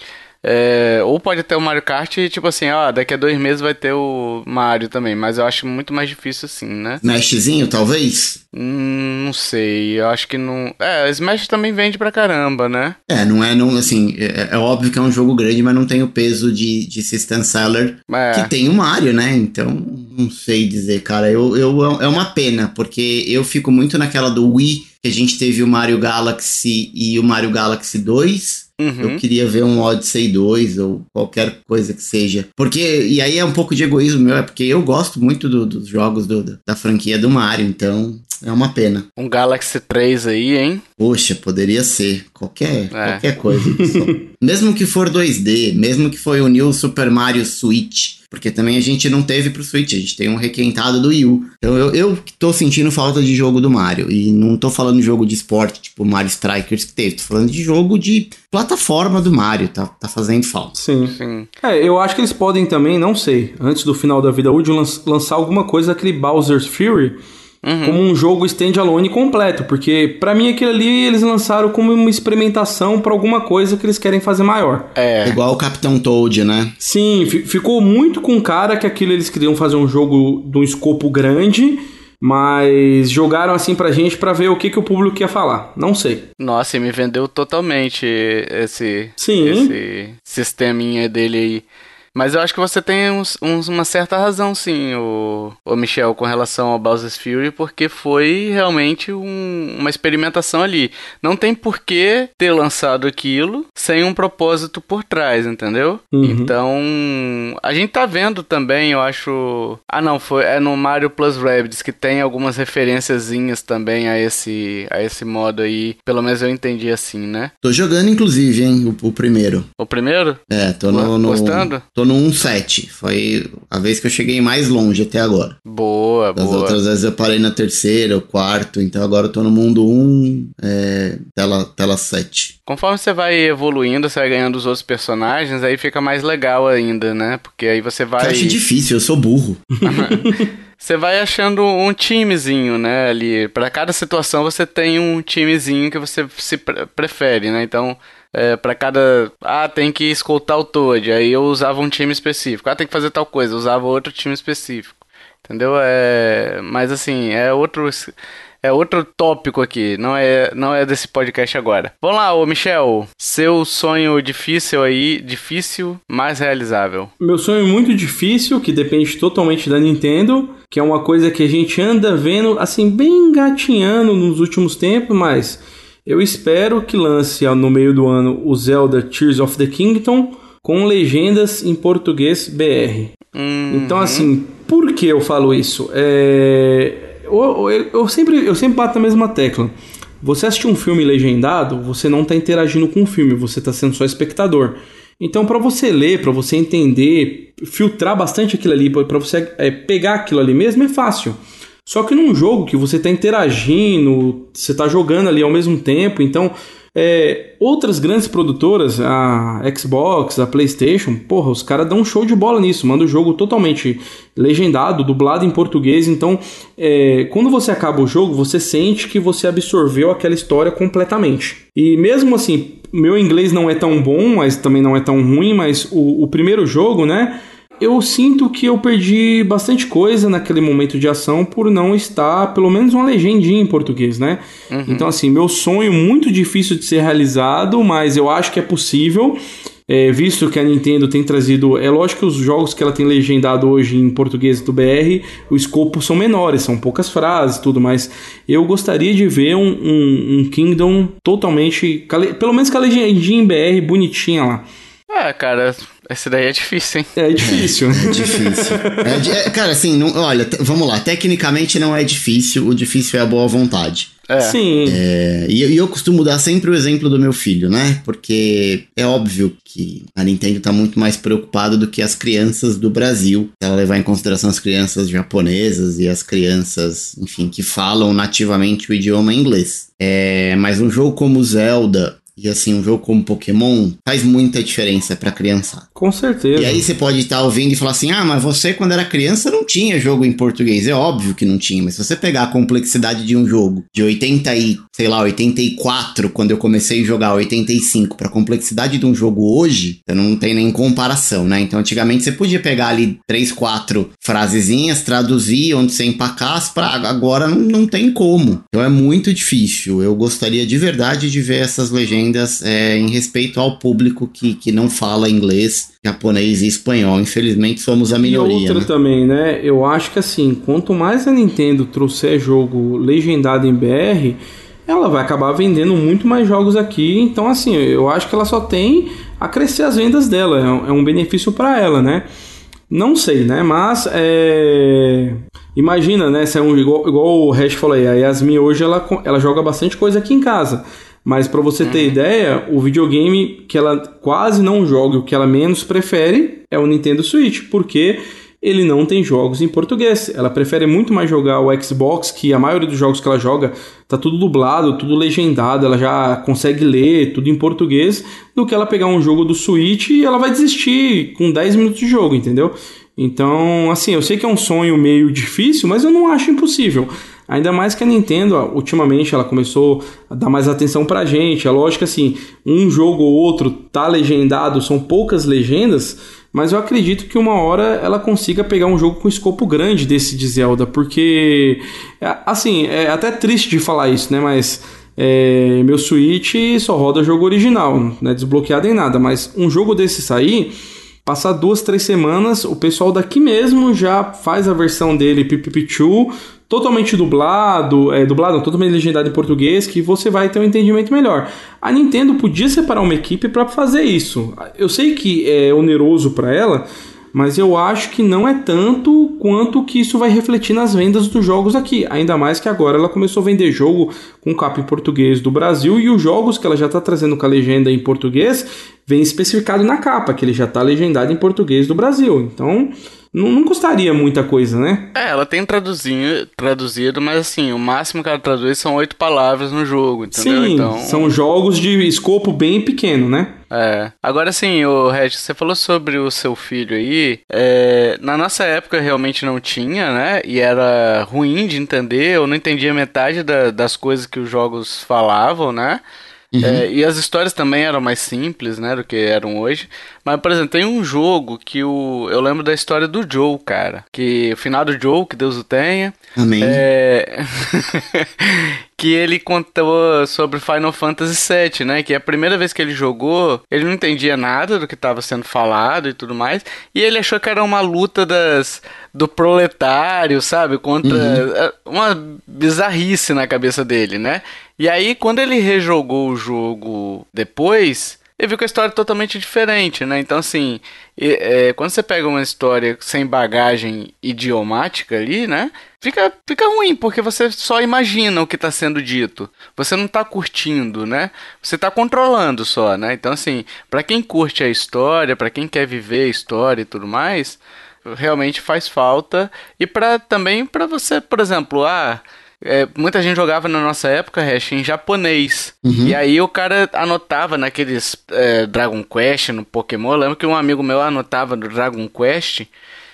Speaker 1: É, ou pode ter o Mario Kart e tipo assim, ó, daqui a dois meses vai ter o Mario também, mas eu acho muito mais difícil assim, né?
Speaker 3: Smashzinho, talvez?
Speaker 1: Hum, não sei, eu acho que não. É, Smash também vende pra caramba, né?
Speaker 3: É, não é, não, assim, é, é óbvio que é um jogo grande, mas não tem o peso de, de System Seller
Speaker 1: É.
Speaker 3: que tem o Mario, né? Então, não sei dizer, cara. Eu, eu, é uma pena, porque eu fico muito naquela do Wii, que a gente teve o Mario Galaxy e o Mario Galaxy 2.
Speaker 1: Uhum.
Speaker 3: Eu queria ver um Odyssey 2 ou qualquer coisa que seja. Porque, e aí é um pouco de egoísmo meu, é porque eu gosto muito do- dos jogos do- da franquia do Mario, então é uma pena.
Speaker 1: Um Galaxy 3 aí, hein?
Speaker 3: Poxa, poderia ser qualquer,
Speaker 1: É.
Speaker 3: qualquer coisa. mesmo que for 2D, mesmo que foi o New Super Mario Switch, porque também a gente não teve pro Switch, a gente tem um requentado do Wii U. Então eu, eu tô sentindo falta de jogo do Mario. E não tô falando de jogo de esporte, tipo Mario Strikers que teve, tô falando de jogo de plataforma do Mario, tá, tá fazendo falta.
Speaker 2: Sim.
Speaker 1: Sim.
Speaker 2: É, eu acho que eles podem também, não sei, antes do final da vida útil, lan- lançar alguma coisa daquele Bowser's Fury como um jogo standalone completo, porque pra mim aquilo ali eles lançaram como uma experimentação pra alguma coisa que eles querem fazer maior.
Speaker 1: É.
Speaker 3: Igual o Capitão Toad, né?
Speaker 2: Sim, fi- ficou muito com cara que aquilo eles queriam fazer um jogo de um escopo grande, mas jogaram assim pra gente pra ver o que, que o público ia falar. Não sei.
Speaker 1: Nossa, e me vendeu totalmente esse,
Speaker 2: Sim.
Speaker 1: esse sisteminha dele aí. Mas eu acho que você tem uns, uns- uma certa razão, sim, o, o Michel, com relação ao Bowser's Fury, porque foi realmente um- uma experimentação ali. Não tem por que ter lançado aquilo sem um propósito por trás, entendeu?
Speaker 2: Uhum.
Speaker 1: Então, a gente tá vendo também, eu acho. Ah, não, foi é no Mario Plus Rabbids que tem algumas referenciazinhas também a esse, a esse modo aí. Pelo menos eu entendi assim, né?
Speaker 3: Tô jogando, inclusive, hein, o, o primeiro.
Speaker 1: O primeiro?
Speaker 3: É, tô no, no,
Speaker 1: Gostando?
Speaker 3: Tô no 1.7. Foi a vez que eu cheguei mais longe até agora.
Speaker 1: Boa,
Speaker 3: Das
Speaker 1: boa.
Speaker 3: outras vezes eu parei na terceira, quarto, então agora eu tô no mundo 1, é, tela, tela 7.
Speaker 1: Conforme você vai evoluindo, você vai ganhando os outros personagens, aí fica mais legal ainda, né? Porque aí você
Speaker 3: Eu
Speaker 1: vai.
Speaker 3: acho difícil, eu sou burro.
Speaker 1: Você vai achando um timezinho, né? Ali, para cada situação você tem um timezinho que você se pre- prefere, né? Então, é, para cada, ah, tem que escoltar o Toad, aí eu usava um time específico. Ah, tem que fazer tal coisa, eu usava outro time específico. Entendeu? É, mas assim, é outro é outro tópico aqui, não é não é desse podcast agora. Vamos lá, ô Michel, seu sonho difícil aí, difícil, mas realizável.
Speaker 2: Meu sonho muito difícil, que depende totalmente da Nintendo, que é uma coisa que a gente anda vendo, assim, bem engatinhando nos últimos tempos, mas eu espero que lance no meio do ano o Zelda Tears of the Kingdom com legendas em português BR.
Speaker 1: Hum,
Speaker 2: Então, assim, por que eu falo isso? É... eu, eu, eu, sempre, eu sempre bato na mesma tecla. Você assistir um filme legendado, você não está interagindo com o filme, você está sendo só espectador. Então, para você ler, para você entender, filtrar bastante aquilo ali, para você é, pegar aquilo ali mesmo, é fácil. Só que num jogo que você está interagindo, você está jogando ali ao mesmo tempo, então é, outras grandes produtoras, a Xbox, a PlayStation, porra, os caras dão um show de bola nisso, manda o jogo totalmente legendado, dublado em português. Então, é, quando você acaba o jogo, você sente que você absorveu aquela história completamente. E mesmo assim, meu inglês não é tão bom, mas também não é tão ruim, mas o, o primeiro jogo, né? Eu sinto que eu perdi bastante coisa naquele momento de ação por não estar, pelo menos, uma legendinha em português, né? Uhum. Então, assim, meu sonho muito difícil de ser realizado, mas eu acho que é possível. É, visto que a Nintendo tem trazido. É lógico que os jogos que ela tem legendado hoje em português do BR, o escopo são menores, são poucas frases tudo, mas eu gostaria de ver um, um, um Kingdom totalmente. Pelo menos com a legendinha em BR bonitinha lá.
Speaker 1: É, cara, essa daí é difícil, hein?
Speaker 2: É difícil.
Speaker 3: É, é difícil. É, é, cara, assim, não, olha, vamos lá. Tecnicamente não é difícil, o difícil é a boa vontade.
Speaker 2: É. Sim.
Speaker 3: É, e, e, eu costumo dar sempre o exemplo do meu filho, né? Porque é óbvio que a Nintendo tá muito mais preocupada do que as crianças do Brasil. Ela levar em consideração as crianças japonesas e as crianças, enfim, que falam nativamente o idioma inglês. É, mas um jogo como Zelda e assim, um jogo como Pokémon faz muita diferença pra criança.
Speaker 2: Com certeza.
Speaker 3: E aí você pode estar ouvindo e falar assim: ah, mas você quando era criança não tinha jogo em português. É óbvio que não tinha, mas se você pegar a complexidade de um jogo de 80 e, sei lá, 84, quando eu comecei a jogar 85, pra complexidade de um jogo hoje, não tem nem comparação, né? Então antigamente você podia pegar ali 3, 4 frasezinhas, traduzir onde você empacasse, pra agora não, não tem como. Então é muito difícil. Eu gostaria de verdade de ver essas legendas legendas é, em respeito ao público que, que não fala inglês, japonês e espanhol. Infelizmente somos a minoria.
Speaker 2: E outra
Speaker 3: né?
Speaker 2: também, né? Eu acho que assim, quanto mais a Nintendo trouxer jogo legendado em BR, ela vai acabar vendendo muito mais jogos aqui. Então, assim, eu acho que ela só tem a crescer as vendas dela. É um é benefício para ela, né? Não sei, né? Mas é... imagina, né? Se é um, igual, igual o Hash falou aí, a Yasmin hoje ela, ela joga bastante coisa aqui em casa. Mas para você ter uhum. ideia, o videogame que ela quase não joga, o que ela menos prefere é o Nintendo Switch, porque ele não tem jogos em português. Ela prefere muito mais jogar o Xbox, que a maioria dos jogos que ela joga tá tudo dublado, tudo legendado, ela já consegue ler tudo em português, do que ela pegar um jogo do Switch e ela vai desistir com 10 minutos de jogo, entendeu? Então, assim, eu sei que é um sonho meio difícil, mas eu não acho impossível. Ainda mais que a Nintendo, ultimamente, ela começou a dar mais atenção pra gente. É lógico assim, um jogo ou outro tá legendado, são poucas legendas, mas eu acredito que uma hora ela consiga pegar um jogo com escopo grande desse de Zelda, porque, é, assim, é até triste de falar isso, né, mas... É, meu Switch só roda jogo original, não é desbloqueado em nada, mas um jogo desse sair, passar duas, três semanas, o pessoal daqui mesmo já faz a versão dele Pipipichu totalmente dublado, é, dublado, não, totalmente legendado em português, que você vai ter um entendimento melhor. A Nintendo podia separar uma equipe para fazer isso. Eu sei que é oneroso para ela, mas eu acho que não é tanto quanto que isso vai refletir nas vendas dos jogos aqui. Ainda mais que agora ela começou a vender jogo com capa em português do Brasil e os jogos que ela já está trazendo com a legenda em português vem especificado na capa, que ele já está legendado em português do Brasil. Então, não, não custaria muita coisa, né?
Speaker 1: É, ela tem traduzido, traduzido, mas assim, o máximo que ela traduz são oito palavras no jogo, entendeu?
Speaker 2: Sim, então... são jogos de escopo bem pequeno, né?
Speaker 1: É. Agora sim, o Red, você falou sobre o seu filho aí. É, na nossa época realmente não tinha, né? E era ruim de entender, eu não entendia metade da, das coisas que os jogos falavam, né? Uhum. É, e as histórias também eram mais simples, né, do que eram hoje. Mas, por exemplo, tem um jogo que o, eu lembro da história do Joe, cara. Que o final do Joe, que Deus o tenha.
Speaker 3: Amém.
Speaker 1: É... que ele contou sobre Final Fantasy VII, né? Que é a primeira vez que ele jogou, ele não entendia nada do que estava sendo falado e tudo mais. E ele achou que era uma luta das do proletário, sabe? Contra uhum. Uma bizarrice na cabeça dele, né? E aí, quando ele rejogou o jogo depois, e viu que a história é totalmente diferente, né? Então, assim, é, quando você pega uma história sem bagagem idiomática ali, né? Fica, fica ruim, porque você só imagina o que está sendo dito. Você não está curtindo, né? Você está controlando só, né? Então, assim, para quem curte a história, para quem quer viver a história e tudo mais, realmente faz falta. E para também para você, por exemplo, ah é, muita gente jogava na nossa época, Hash, em japonês. Uhum. E aí o cara anotava naqueles é, Dragon Quest, no Pokémon. Eu lembro que um amigo meu anotava no Dragon Quest.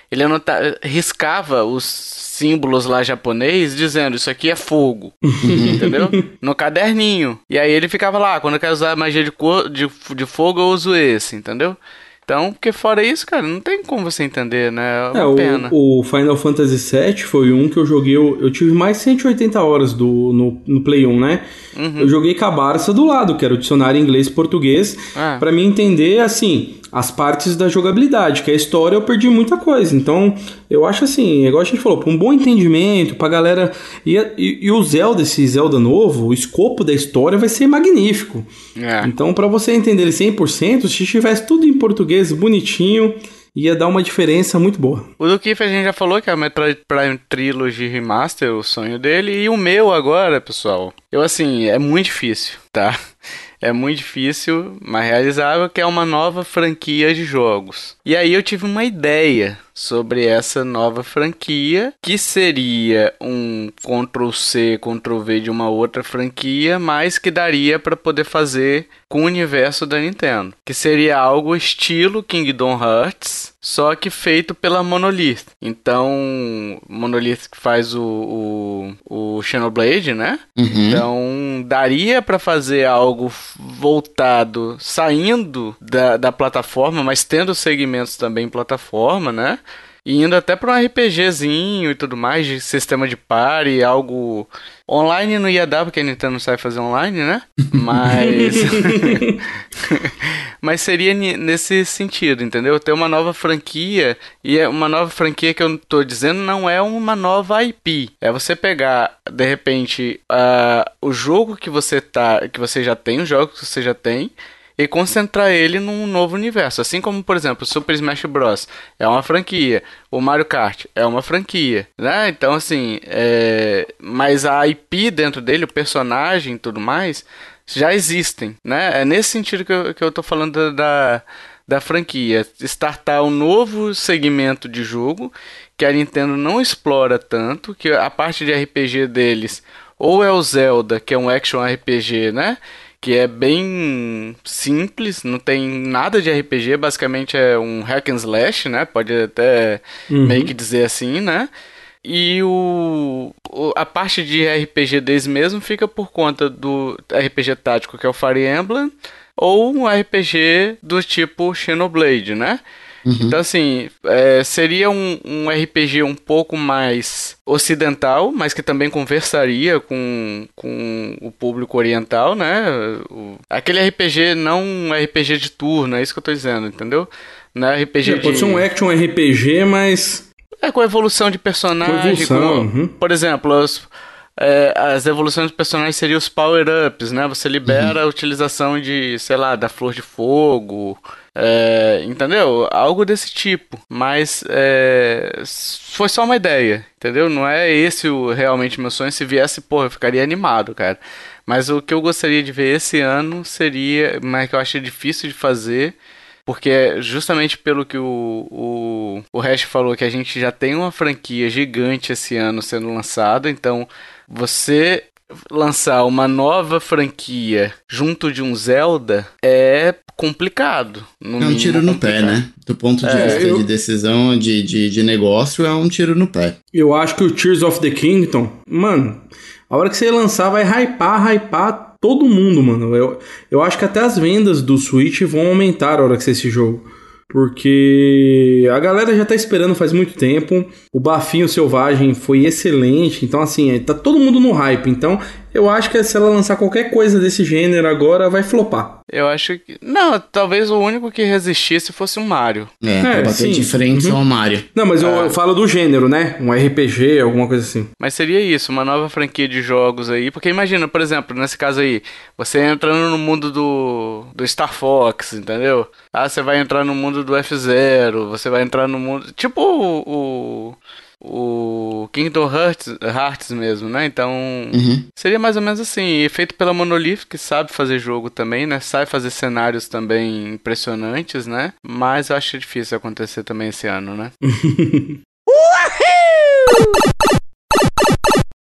Speaker 1: Ele anotava, riscava os símbolos lá japonês dizendo isso aqui é fogo, entendeu? No caderninho. E aí ele ficava lá, quando eu quero usar magia de, cor, de, de fogo eu uso esse, entendeu? Então, porque fora isso, cara, não tem como você entender, né? É
Speaker 2: é,
Speaker 1: pena.
Speaker 2: O, o, Final Fantasy VII foi um que eu joguei. Eu, eu tive mais 180 horas do, no, no Play 1, né? Uhum. Eu joguei com a Barça do lado, que era o dicionário inglês português, ah. para mim entender, assim, as partes da jogabilidade, que a história eu perdi muita coisa. Então, eu acho assim, igual a gente falou, para um bom entendimento, pra galera. E, e, e, o Zelda, esse Zelda novo, o escopo da história vai ser magnífico. É. Então, para você entender ele 100%, se tivesse tudo em português bonitinho ia dar uma diferença muito boa.
Speaker 1: O do Kiff a gente já falou que é a Metroid Prime Trilogy Remaster, o sonho dele, e o meu agora, pessoal. Eu assim, é muito difícil, tá? É muito difícil, mas realizável, que é uma nova franquia de jogos. E aí eu tive uma ideia sobre essa nova franquia, que seria um Ctrl C, Ctrl V de uma outra franquia, mas que daria para poder fazer com o universo da Nintendo, que seria algo estilo Kingdom Hearts, só que feito pela Monolith. Então, Monolith faz o, o, o Xenoblade, né? Uhum. Então, daria para fazer algo voltado, saindo da, da plataforma, mas tendo segmentos também em plataforma, né? E indo até para um RPGzinho e tudo mais, de sistema de party, algo online não ia dar, porque a Nintendo não sabe fazer online, né? Mas. Mas seria nesse sentido, entendeu? Ter uma nova franquia, e é uma nova franquia que eu tô dizendo não é uma nova IP. É você pegar, de repente, uh, o jogo que você tá. que você já tem, os jogos que você já tem e concentrar ele num novo universo. Assim como, por exemplo, Super Smash Bros. é uma franquia, o Mario Kart é uma franquia, né? Então, assim, é... mas a IP dentro dele, o personagem e tudo mais, já existem, né? É nesse sentido que eu, que eu tô falando da, da franquia. Startar um novo segmento de jogo que a Nintendo não explora tanto, que a parte de RPG deles ou é o Zelda, que é um action RPG, né? Que é bem simples, não tem nada de RPG, basicamente é um hack and slash, né? Pode até uhum. meio que dizer assim, né? E o, a parte de RPG deles mesmo fica por conta do RPG tático, que é o Fire Emblem, ou um RPG do tipo Xenoblade, né? Uhum. Então, assim, é, seria um, um, RPG um pouco mais ocidental, mas que também conversaria com, com o público oriental, né? O, aquele RPG não um RPG de turno, é isso que eu tô dizendo, entendeu? Não é RPG é,
Speaker 2: de... Pode ser um action RPG, mas...
Speaker 1: É, com evolução de personagem. Evolução, com, uhum. Por exemplo, os, é, as evoluções dos personagens seriam os power-ups, né? Você libera uhum. a utilização de, sei lá, da flor de fogo, é, entendeu? Algo desse tipo. Mas é, foi só uma ideia, entendeu? Não é esse o, realmente meu sonho. Se viesse, pô, eu ficaria animado, cara. Mas o que eu gostaria de ver esse ano seria, mas que eu achei difícil de fazer, porque justamente pelo que o, o, o Hash falou, que a gente já tem uma franquia gigante esse ano sendo lançada, então você lançar uma nova franquia junto de um Zelda é complicado.
Speaker 3: é um tiro no pé, né? Do ponto de é, vista eu... de decisão de, de, de negócio, é um tiro no pé.
Speaker 2: Eu acho que o Tears of the Kingdom, mano, a hora que você lançar vai hypar, hypar todo mundo, mano. Eu, eu acho que até as vendas do Switch vão aumentar a hora que você esse jogo. Porque a galera já tá esperando faz muito tempo. O Bafinho Selvagem foi excelente. Então, assim, tá todo mundo no hype. Então, eu acho que se ela lançar qualquer coisa desse gênero agora, vai flopar.
Speaker 1: Eu acho que. Não, talvez o único que resistisse fosse o Mario.
Speaker 3: É, pra
Speaker 2: É,
Speaker 3: bater
Speaker 2: sim.
Speaker 3: de frente
Speaker 2: Uhum.
Speaker 3: ao Mario.
Speaker 2: Não, mas eu,
Speaker 1: Ah.
Speaker 2: eu falo do gênero, né? Um RPG, alguma coisa assim.
Speaker 1: Mas seria isso, uma nova franquia de jogos aí. Porque imagina, por exemplo, nesse caso aí, você entrando no mundo do, do Star Fox, entendeu? Ah, você vai entrar no mundo do F-Zero, você vai entrar no mundo. Tipo o. O, o Kingdom Hearts, Hearts mesmo, né? Então.
Speaker 3: Uhum.
Speaker 1: Seria mais ou menos assim, e feito pela Monolith, que sabe fazer jogo também, né? Sabe fazer cenários também impressionantes, né? Mas eu acho difícil acontecer também esse ano, né?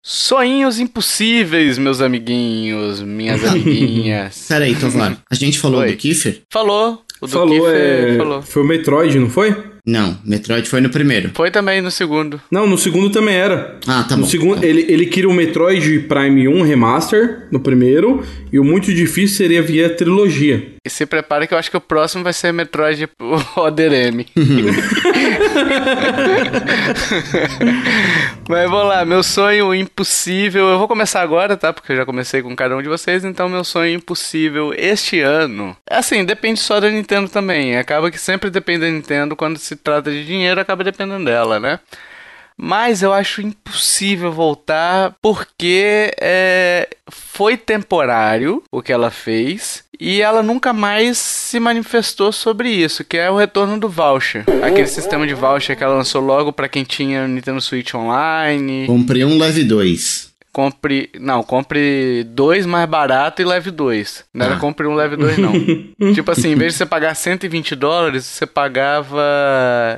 Speaker 1: Sonhos impossíveis, meus amiguinhos, minhas amiguinhas.
Speaker 3: Pera aí, Tovar. A gente falou
Speaker 1: Oi.
Speaker 3: do Kiefer?
Speaker 1: Falou, o do
Speaker 2: falou,
Speaker 1: Kiefer
Speaker 2: é...
Speaker 1: falou.
Speaker 2: Foi o Metroid, não foi?
Speaker 3: Não, Metroid foi no primeiro.
Speaker 1: Foi também no segundo.
Speaker 2: Não, no segundo também era.
Speaker 3: Ah, tá
Speaker 2: no
Speaker 3: bom.
Speaker 2: segundo, ele, ele queria o Metroid Prime 1 Remaster no primeiro, e o muito difícil seria via trilogia.
Speaker 1: E se prepara que eu acho que o próximo vai ser Metroid Other M. Mas vamos lá, meu sonho impossível. Eu vou começar agora, tá? Porque eu já comecei com cada um de vocês. Então, meu sonho impossível este ano. Assim, depende só da Nintendo também. Acaba que sempre depende da Nintendo. Quando se trata de dinheiro, acaba dependendo dela, né? Mas eu acho impossível voltar porque é, foi temporário o que ela fez e ela nunca mais se manifestou sobre isso, que é o retorno do voucher. Aquele sistema de voucher que ela lançou logo para quem tinha Nintendo Switch Online.
Speaker 3: Comprei um Leve 2.
Speaker 1: Compre. Não, compre dois mais barato e leve dois. Não era
Speaker 3: Ah.
Speaker 1: compre um, leve dois, não. tipo assim, em vez de você pagar 120 dólares, você pagava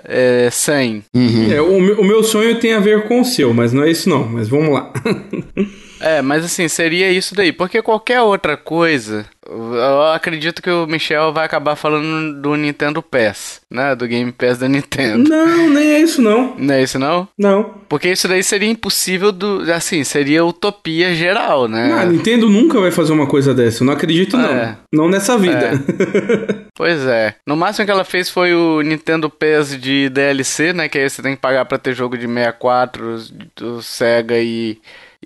Speaker 1: é, 100.
Speaker 3: Uhum.
Speaker 2: É, o, meu- o meu sonho tem a ver com o seu, mas não é isso não. Mas vamos lá.
Speaker 1: É, mas assim, seria isso daí. Porque qualquer outra coisa, eu acredito que o Michel vai acabar falando do Nintendo Pass, né? Do Game Pass da Nintendo.
Speaker 2: não, nem é isso não.
Speaker 1: Não é isso não?
Speaker 2: Não.
Speaker 1: Porque isso daí seria impossível do. Assim, seria utopia geral, né?
Speaker 2: Ah, a Nintendo nunca vai fazer uma coisa dessa. Eu não acredito não.
Speaker 1: É.
Speaker 2: Não nessa vida.
Speaker 1: Pois é. No máximo que ela fez foi o Nintendo PES de DLC, né? Que aí você tem que pagar pra ter jogo de 64 do Sega e,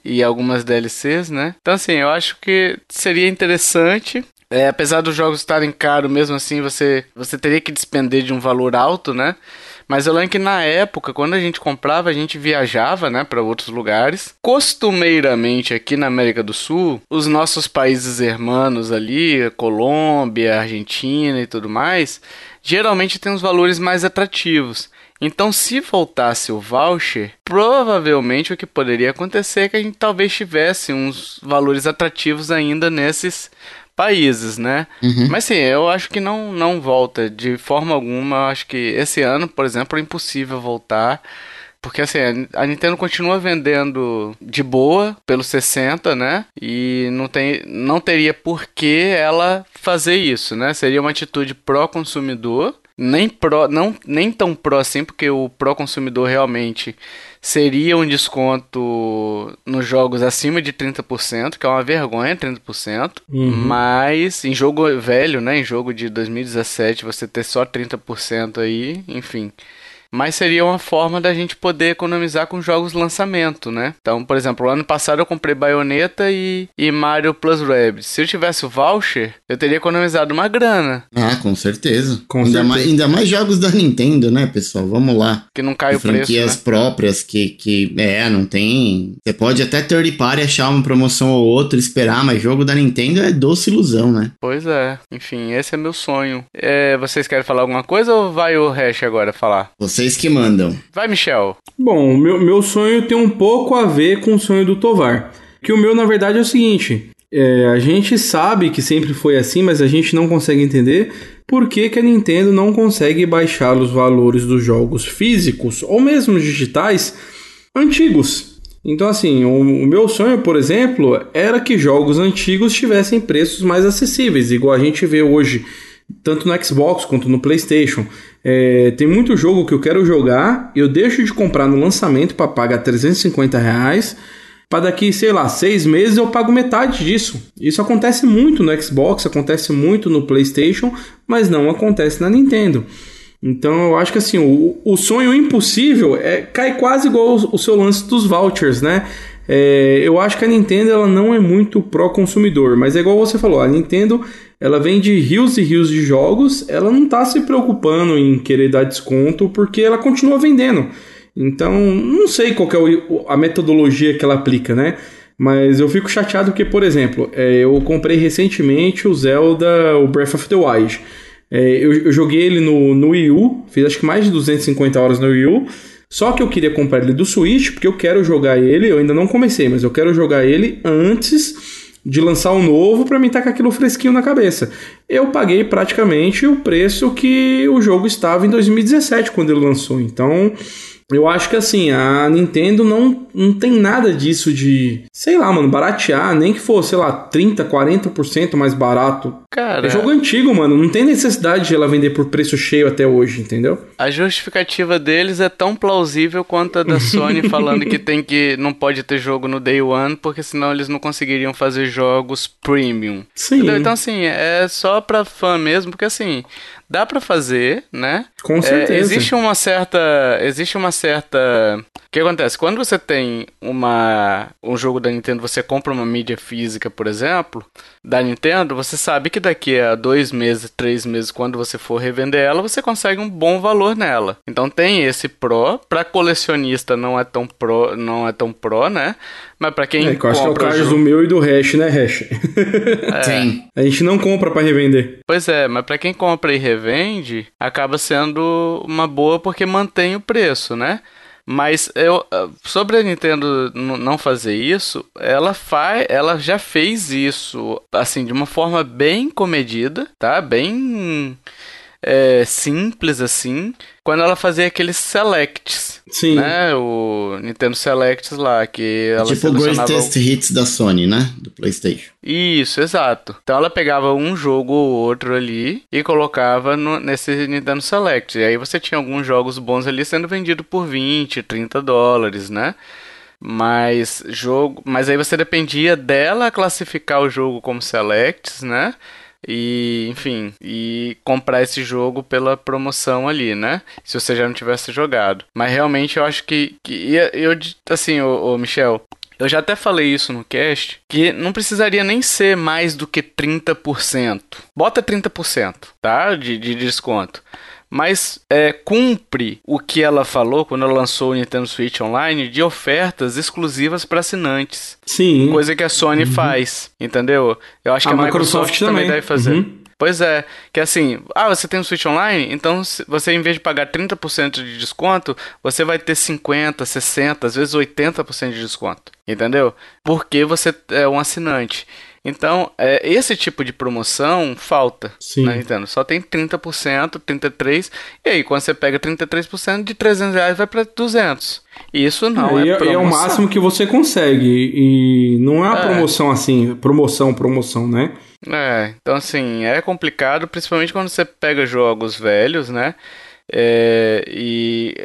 Speaker 1: e algumas DLCs, né? Então, assim, eu acho que seria interessante. É, apesar dos jogos estarem caros, mesmo assim, você, você teria que despender de um valor alto, né? Mas eu lembro que na época, quando a gente comprava, a gente viajava, né, para outros lugares. Costumeiramente aqui na América do Sul, os nossos países hermanos ali, Colômbia, Argentina e tudo mais, geralmente tem os valores mais atrativos. Então, se voltasse o voucher, provavelmente o que poderia acontecer é que a gente talvez tivesse uns valores atrativos ainda nesses países, né? Mas sim, eu acho que não, não volta de forma alguma. Eu acho que esse ano, por exemplo, é impossível voltar. Porque assim, a Nintendo continua vendendo de boa pelos 60, né? E não, tem, não teria por que ela fazer isso, né? Seria uma atitude pró-consumidor. Nem, pró, não, nem tão pró assim, porque o pró-consumidor realmente seria um desconto nos jogos acima de 30%, que é uma vergonha, 30%. Mas em jogo velho, né? Em jogo de 2017, você ter só 30% aí, enfim. Mas seria uma forma da gente poder economizar com jogos lançamento, né? Então, por exemplo, ano passado eu comprei Bayonetta e, e Mario Plus Rabbids. Se eu tivesse o voucher, eu teria economizado uma grana,
Speaker 3: Ah, com certeza.
Speaker 2: Com
Speaker 3: ainda,
Speaker 2: certeza.
Speaker 3: Mais, ainda mais jogos da Nintendo, né, pessoal? Vamos lá.
Speaker 1: que não cai o preço,
Speaker 3: franquias
Speaker 1: né?
Speaker 3: próprias que, que, é, não tem. Você pode até third party achar uma promoção ou outra, esperar, mas jogo da Nintendo é doce ilusão, né?
Speaker 1: Pois é. Enfim, esse é meu sonho. É, vocês querem falar alguma coisa ou vai o Hash agora falar?
Speaker 3: Vocês que mandam.
Speaker 1: Vai, Michel.
Speaker 2: Bom, meu, meu sonho tem um pouco a ver com o sonho do Tovar. Que o meu, na verdade, é o seguinte: é, a gente sabe que sempre foi assim, mas a gente não consegue entender por que, que a Nintendo não consegue baixar os valores dos jogos físicos ou mesmo digitais antigos. Então, assim, o, o meu sonho, por exemplo, era que jogos antigos tivessem preços mais acessíveis, igual a gente vê hoje, tanto no Xbox quanto no PlayStation. É, tem muito jogo que eu quero jogar, eu deixo de comprar no lançamento para pagar 350 reais, para daqui, sei lá, seis meses eu pago metade disso. Isso acontece muito no Xbox, acontece muito no PlayStation, mas não acontece na Nintendo. Então eu acho que assim, o, o sonho impossível é cai quase igual o, o seu lance dos vouchers, né? é, eu acho que a Nintendo ela não é muito pró-consumidor, mas é igual você falou, a Nintendo ela vende rios e rios de jogos, ela não está se preocupando em querer dar desconto porque ela continua vendendo. Então, não sei qual é a metodologia que ela aplica, né? Mas eu fico chateado porque, por exemplo, é, eu comprei recentemente o Zelda, o Breath of the Wild. É, eu, joguei ele no, no Wii U, fiz acho que mais de 250 horas no Wii U. Só que eu queria comprar ele do Switch, porque eu quero jogar ele, eu ainda não comecei, mas eu quero jogar ele antes de lançar um novo para mim tá com aquilo fresquinho na cabeça. Eu paguei praticamente o preço que o jogo estava em 2017 quando ele lançou. Então, eu acho que assim, a Nintendo não, não tem nada disso de, sei lá, mano, baratear, nem que fosse, sei lá, 30, 40% mais barato. Cara. É jogo antigo, mano, não tem necessidade de ela vender por preço cheio até hoje, entendeu?
Speaker 1: A justificativa deles é tão plausível quanto a da Sony falando que tem que não pode ter jogo no day one, porque senão eles não conseguiriam fazer jogos premium. Sim. Entendeu? Então assim, é só pra fã mesmo, porque assim, dá para fazer, né?
Speaker 2: Com certeza.
Speaker 1: É, existe uma certa, existe uma certa o que acontece? Quando você tem uma, um jogo da Nintendo, você compra uma mídia física, por exemplo, da Nintendo, você sabe que daqui a dois meses, três meses, quando você for revender ela, você consegue um bom valor nela. Então tem esse pro, para colecionista não é tão pro, não é tão pro, né? Mas para quem
Speaker 2: é, eu acho que é o caso do meu e do Hash, né, Hash?
Speaker 3: É. Sim.
Speaker 2: A gente não compra para revender.
Speaker 1: Pois é, mas para quem compra e revende, acaba sendo uma boa porque mantém o preço, né? Mas eu, sobre a Nintendo não fazer isso, ela faz, ela já fez isso assim de uma forma bem comedida, tá? Bem é, simples assim, quando ela fazia aqueles selects.
Speaker 2: Sim.
Speaker 1: Né? O Nintendo Selects lá, que ela
Speaker 3: Tipo o Greatest Hits da Sony, né? Do PlayStation.
Speaker 1: Isso, exato. Então ela pegava um jogo ou outro ali e colocava no, nesse Nintendo Select. E aí você tinha alguns jogos bons ali sendo vendido por 20, 30 dólares, né? Mas jogo, mas aí você dependia dela classificar o jogo como selects, né? E, enfim, e comprar esse jogo pela promoção ali, né? Se você já não tivesse jogado. Mas realmente eu acho que, que eu, assim, o, Michel, eu já até falei isso no cast, que não precisaria nem ser mais do que 30%. Bota 30%, tá? De, de desconto mas é, cumpre o que ela falou quando ela lançou o Nintendo Switch Online de ofertas exclusivas para assinantes.
Speaker 2: Sim.
Speaker 1: Coisa que a Sony uhum. faz, entendeu? Eu acho a que a Microsoft, Microsoft também. também deve fazer. Uhum. Pois é, que assim, ah, você tem um Switch Online, então você em vez de pagar 30% de desconto, você vai ter 50, 60, às vezes 80% de desconto, entendeu? Porque você é um assinante. Então, é, esse tipo de promoção falta
Speaker 2: Sim.
Speaker 1: na Nintendo. Só tem 30%, 33%. E aí, quando você pega 33%, de 300 reais vai para 200. Isso não é, é promoção.
Speaker 2: É o máximo que você consegue. E não é uma é. promoção assim, promoção, promoção, né?
Speaker 1: É, então assim, é complicado, principalmente quando você pega jogos velhos, né? É, e,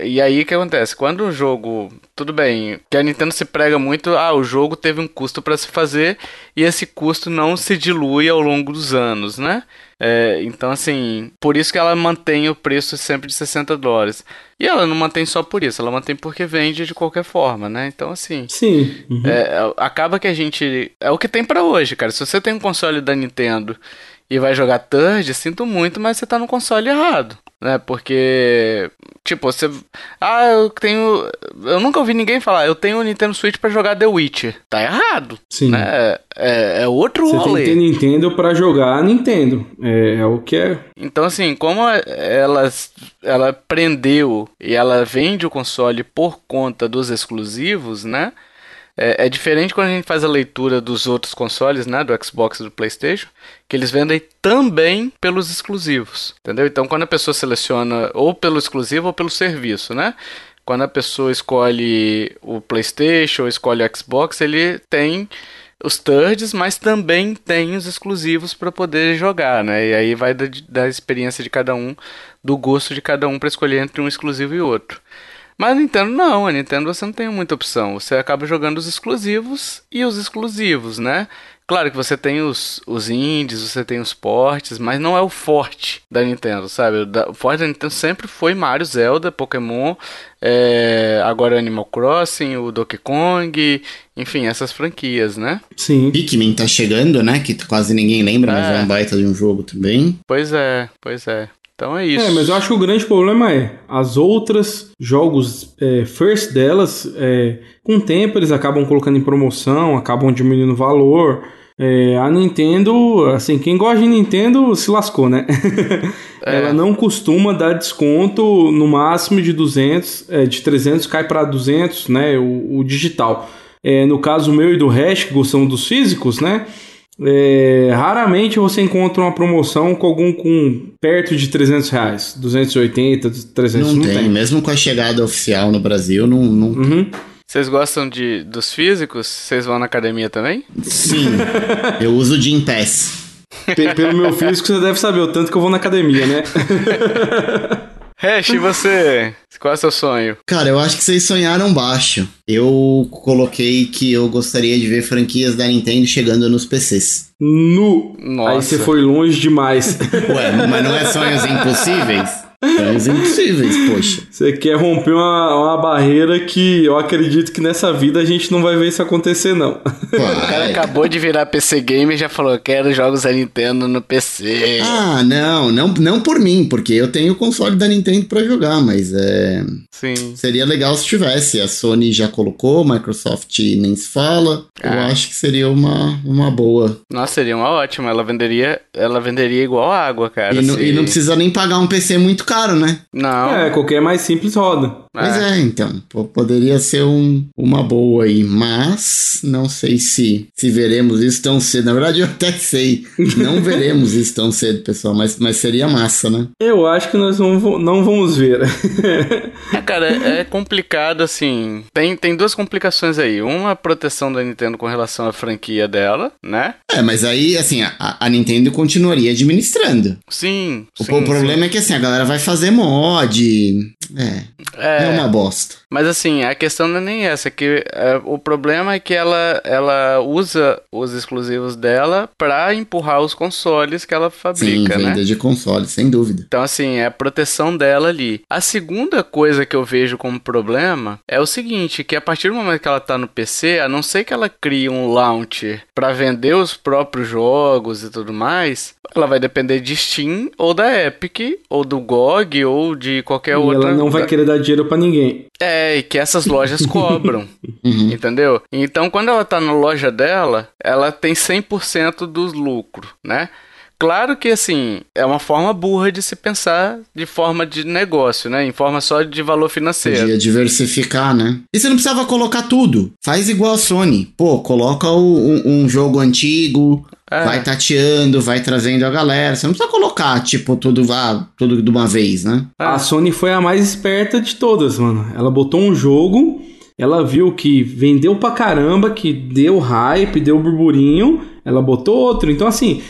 Speaker 1: e aí o que acontece? Quando o jogo. Tudo bem, que a Nintendo se prega muito, ah, o jogo teve um custo para se fazer e esse custo não se dilui ao longo dos anos, né? É, então, assim, por isso que ela mantém o preço sempre de 60 dólares. E ela não mantém só por isso, ela mantém porque vende de qualquer forma, né? Então, assim.
Speaker 2: Sim.
Speaker 1: Uhum. É, acaba que a gente. É o que tem para hoje, cara. Se você tem um console da Nintendo e vai jogar Third, sinto muito, mas você tá no console errado né? Porque, tipo, você. Ah, eu tenho. Eu nunca ouvi ninguém falar, eu tenho o Nintendo Switch para jogar The Witcher. Tá errado.
Speaker 2: Sim.
Speaker 1: Né? É, é outro
Speaker 2: você rolê. Você tem Nintendo para jogar Nintendo. É, é, o que é.
Speaker 1: Então, assim, como ela, ela prendeu e ela vende o console por conta dos exclusivos, né? É, é, diferente quando a gente faz a leitura dos outros consoles, né, do Xbox e do PlayStation, que eles vendem também pelos exclusivos, entendeu? Então, quando a pessoa seleciona ou pelo exclusivo ou pelo serviço, né? Quando a pessoa escolhe o PlayStation ou escolhe o Xbox, ele tem os thirds, mas também tem os exclusivos para poder jogar, né? E aí vai da, da experiência de cada um, do gosto de cada um para escolher entre um exclusivo e outro. Mas a Nintendo não, a Nintendo você não tem muita opção. Você acaba jogando os exclusivos e os exclusivos, né? Claro que você tem os, os indies, você tem os portes, mas não é o forte da Nintendo, sabe? O, forte da Nintendo sempre foi Mario, Zelda, Pokémon, é, agora Animal Crossing, o Donkey Kong, enfim, essas franquias, né?
Speaker 3: Sim. Pikmin tá chegando, né? Que quase ninguém lembra, é. mas é um baita de um jogo também.
Speaker 1: Pois é, pois é. Então é isso.
Speaker 2: É, mas eu acho que o grande problema é as outras jogos é, first delas, é, com o tempo eles acabam colocando em promoção, acabam diminuindo o valor. É, a Nintendo, assim, quem gosta de Nintendo se lascou, né? É. Ela não costuma dar desconto no máximo de 200, é, de 300 cai para 200, né? O, o digital. É, no caso meu e do Hash, que gostam dos físicos, né? É, raramente você encontra uma promoção com algum com perto de 300 reais, 280, 300
Speaker 3: não, não tem. tem. Mesmo com a chegada oficial no Brasil, não. não...
Speaker 1: Uhum. Vocês gostam de, dos físicos? Vocês vão na academia também?
Speaker 3: Sim, eu uso o Gym Pass.
Speaker 2: Pelo meu físico, você deve saber o tanto que eu vou na academia, né?
Speaker 1: Hash, e você? Qual é o seu sonho?
Speaker 3: Cara, eu acho que vocês sonharam baixo. Eu coloquei que eu gostaria de ver franquias da Nintendo chegando nos PCs.
Speaker 2: Nu! Nossa. Aí você foi longe demais.
Speaker 3: Ué, mas não é sonhos impossíveis? Sonhos impossíveis, poxa.
Speaker 2: Você quer romper uma, uma barreira que eu acredito que nessa vida a gente não vai ver isso acontecer, não.
Speaker 1: o cara acabou de virar PC Gamer e já falou: quero jogos da Nintendo no PC.
Speaker 3: Ah, não, não, não por mim, porque eu tenho o console da Nintendo para jogar, mas é.
Speaker 1: Sim.
Speaker 3: Seria legal se tivesse. A Sony já colocou, Microsoft nem se fala. Ah. Eu acho que seria uma, uma boa.
Speaker 1: Nossa, seria uma ótima. Ela venderia, ela venderia igual água, cara.
Speaker 3: E, se... e não precisa nem pagar um PC muito caro, né?
Speaker 1: Não.
Speaker 2: É, qualquer mais simples roda.
Speaker 3: Pois é, é então. Poderia ser um, uma boa aí. Mas não sei se, se veremos isso tão cedo. Na verdade, eu até sei. Não veremos isso tão cedo, pessoal. Mas, mas seria massa, né?
Speaker 2: Eu acho que nós não, não vamos ver.
Speaker 1: é, cara, é, é complicado assim. Tem, tem duas complicações aí. Uma, a proteção da Nintendo com relação à franquia dela, né?
Speaker 3: É, mas aí, assim, a, a Nintendo continuaria administrando.
Speaker 1: Sim.
Speaker 3: O,
Speaker 1: sim,
Speaker 3: o problema sim. é que, assim, a galera vai fazer mod. É. É, é uma bosta.
Speaker 1: Mas assim, a questão não é nem essa, que é, o problema é que ela, ela usa os exclusivos dela para empurrar os consoles que ela fabrica,
Speaker 3: Sim,
Speaker 1: venda
Speaker 3: né? de consoles, sem dúvida.
Speaker 1: Então assim, é a proteção dela ali. A segunda coisa que eu vejo como problema é o seguinte, que a partir do momento que ela tá no PC, a não ser que ela crie um launcher para vender os próprios jogos e tudo mais, ela vai depender de Steam ou da Epic ou do GOG ou de qualquer
Speaker 2: e
Speaker 1: outra.
Speaker 2: Ela não vai querer dar dinheiro para ninguém.
Speaker 1: É, e que essas lojas cobram. uhum. Entendeu? Então, quando ela tá na loja dela, ela tem 100% dos lucros, né? Claro que, assim, é uma forma burra de se pensar de forma de negócio, né? Em forma só de valor financeiro.
Speaker 3: Podia diversificar, né? E você não precisava colocar tudo. Faz igual a Sony. Pô, coloca o, um, um, jogo antigo, é. vai tateando, vai trazendo a galera. Você não precisa colocar, tipo, tudo, ah, tudo de uma vez, né?
Speaker 2: A Sony foi a mais esperta de todas, mano. Ela botou um jogo, ela viu que vendeu pra caramba, que deu hype, deu burburinho, ela botou outro. Então, assim,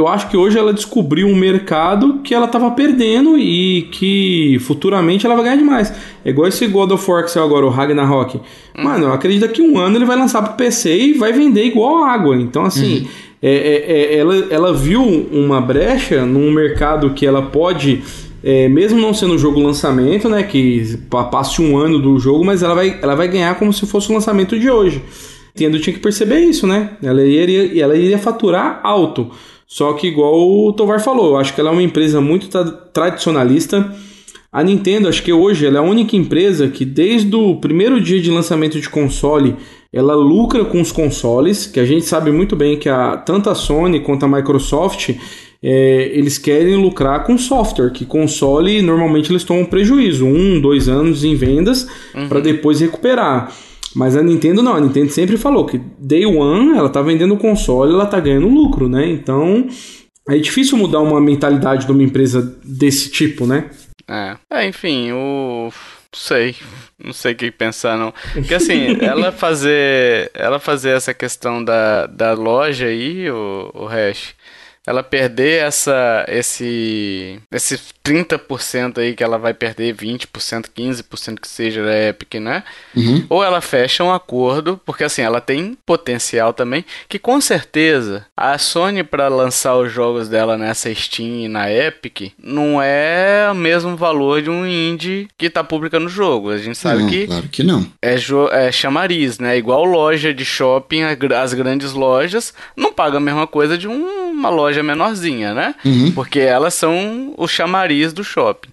Speaker 2: eu acho que hoje ela descobriu um mercado que ela estava perdendo e que futuramente ela vai ganhar demais. É igual esse God of War que saiu agora, o Ragnarok. Mano, eu acredito que um ano ele vai lançar pro PC e vai vender igual água. Então, assim, uhum. é, é, é, ela, ela viu uma brecha num mercado que ela pode. É, mesmo não sendo o jogo lançamento, né? Que passe um ano do jogo, mas ela vai, ela vai ganhar como se fosse o lançamento de hoje. Tendo tinha que perceber isso, né? Ela iria, ela iria faturar alto. Só que, igual o Tovar falou, eu acho que ela é uma empresa muito tra tradicionalista. A Nintendo, acho que hoje, ela é a única empresa que, desde o primeiro dia de lançamento de console, ela lucra com os consoles, que a gente sabe muito bem que a, tanto a Sony quanto a Microsoft é, eles querem lucrar com software, que console normalmente eles tomam prejuízo, um, dois anos em vendas uhum. para depois recuperar. Mas a Nintendo não, a Nintendo sempre falou que Day One ela tá vendendo o console, ela tá ganhando lucro, né? Então é difícil mudar uma mentalidade de uma empresa desse tipo, né?
Speaker 1: É, é enfim, o. Não sei, não sei o que pensar não. Porque assim, ela fazer, ela fazer essa questão da, da loja aí, o, o Hash, ela perder essa esse esse 30% aí que ela vai perder 20%, 15% que seja da Epic, né? Uhum. Ou ela fecha um acordo, porque assim, ela tem potencial também, que com certeza a Sony para lançar os jogos dela nessa Steam e na Epic não é o mesmo valor de um indie que tá publicando o jogo. A gente sabe
Speaker 3: não,
Speaker 1: que
Speaker 3: claro que não.
Speaker 1: É, é chamariz, né? Igual loja de shopping, as grandes lojas não pagam a mesma coisa de uma loja menorzinha, né? Uhum. Porque elas são o chamariz do shopping,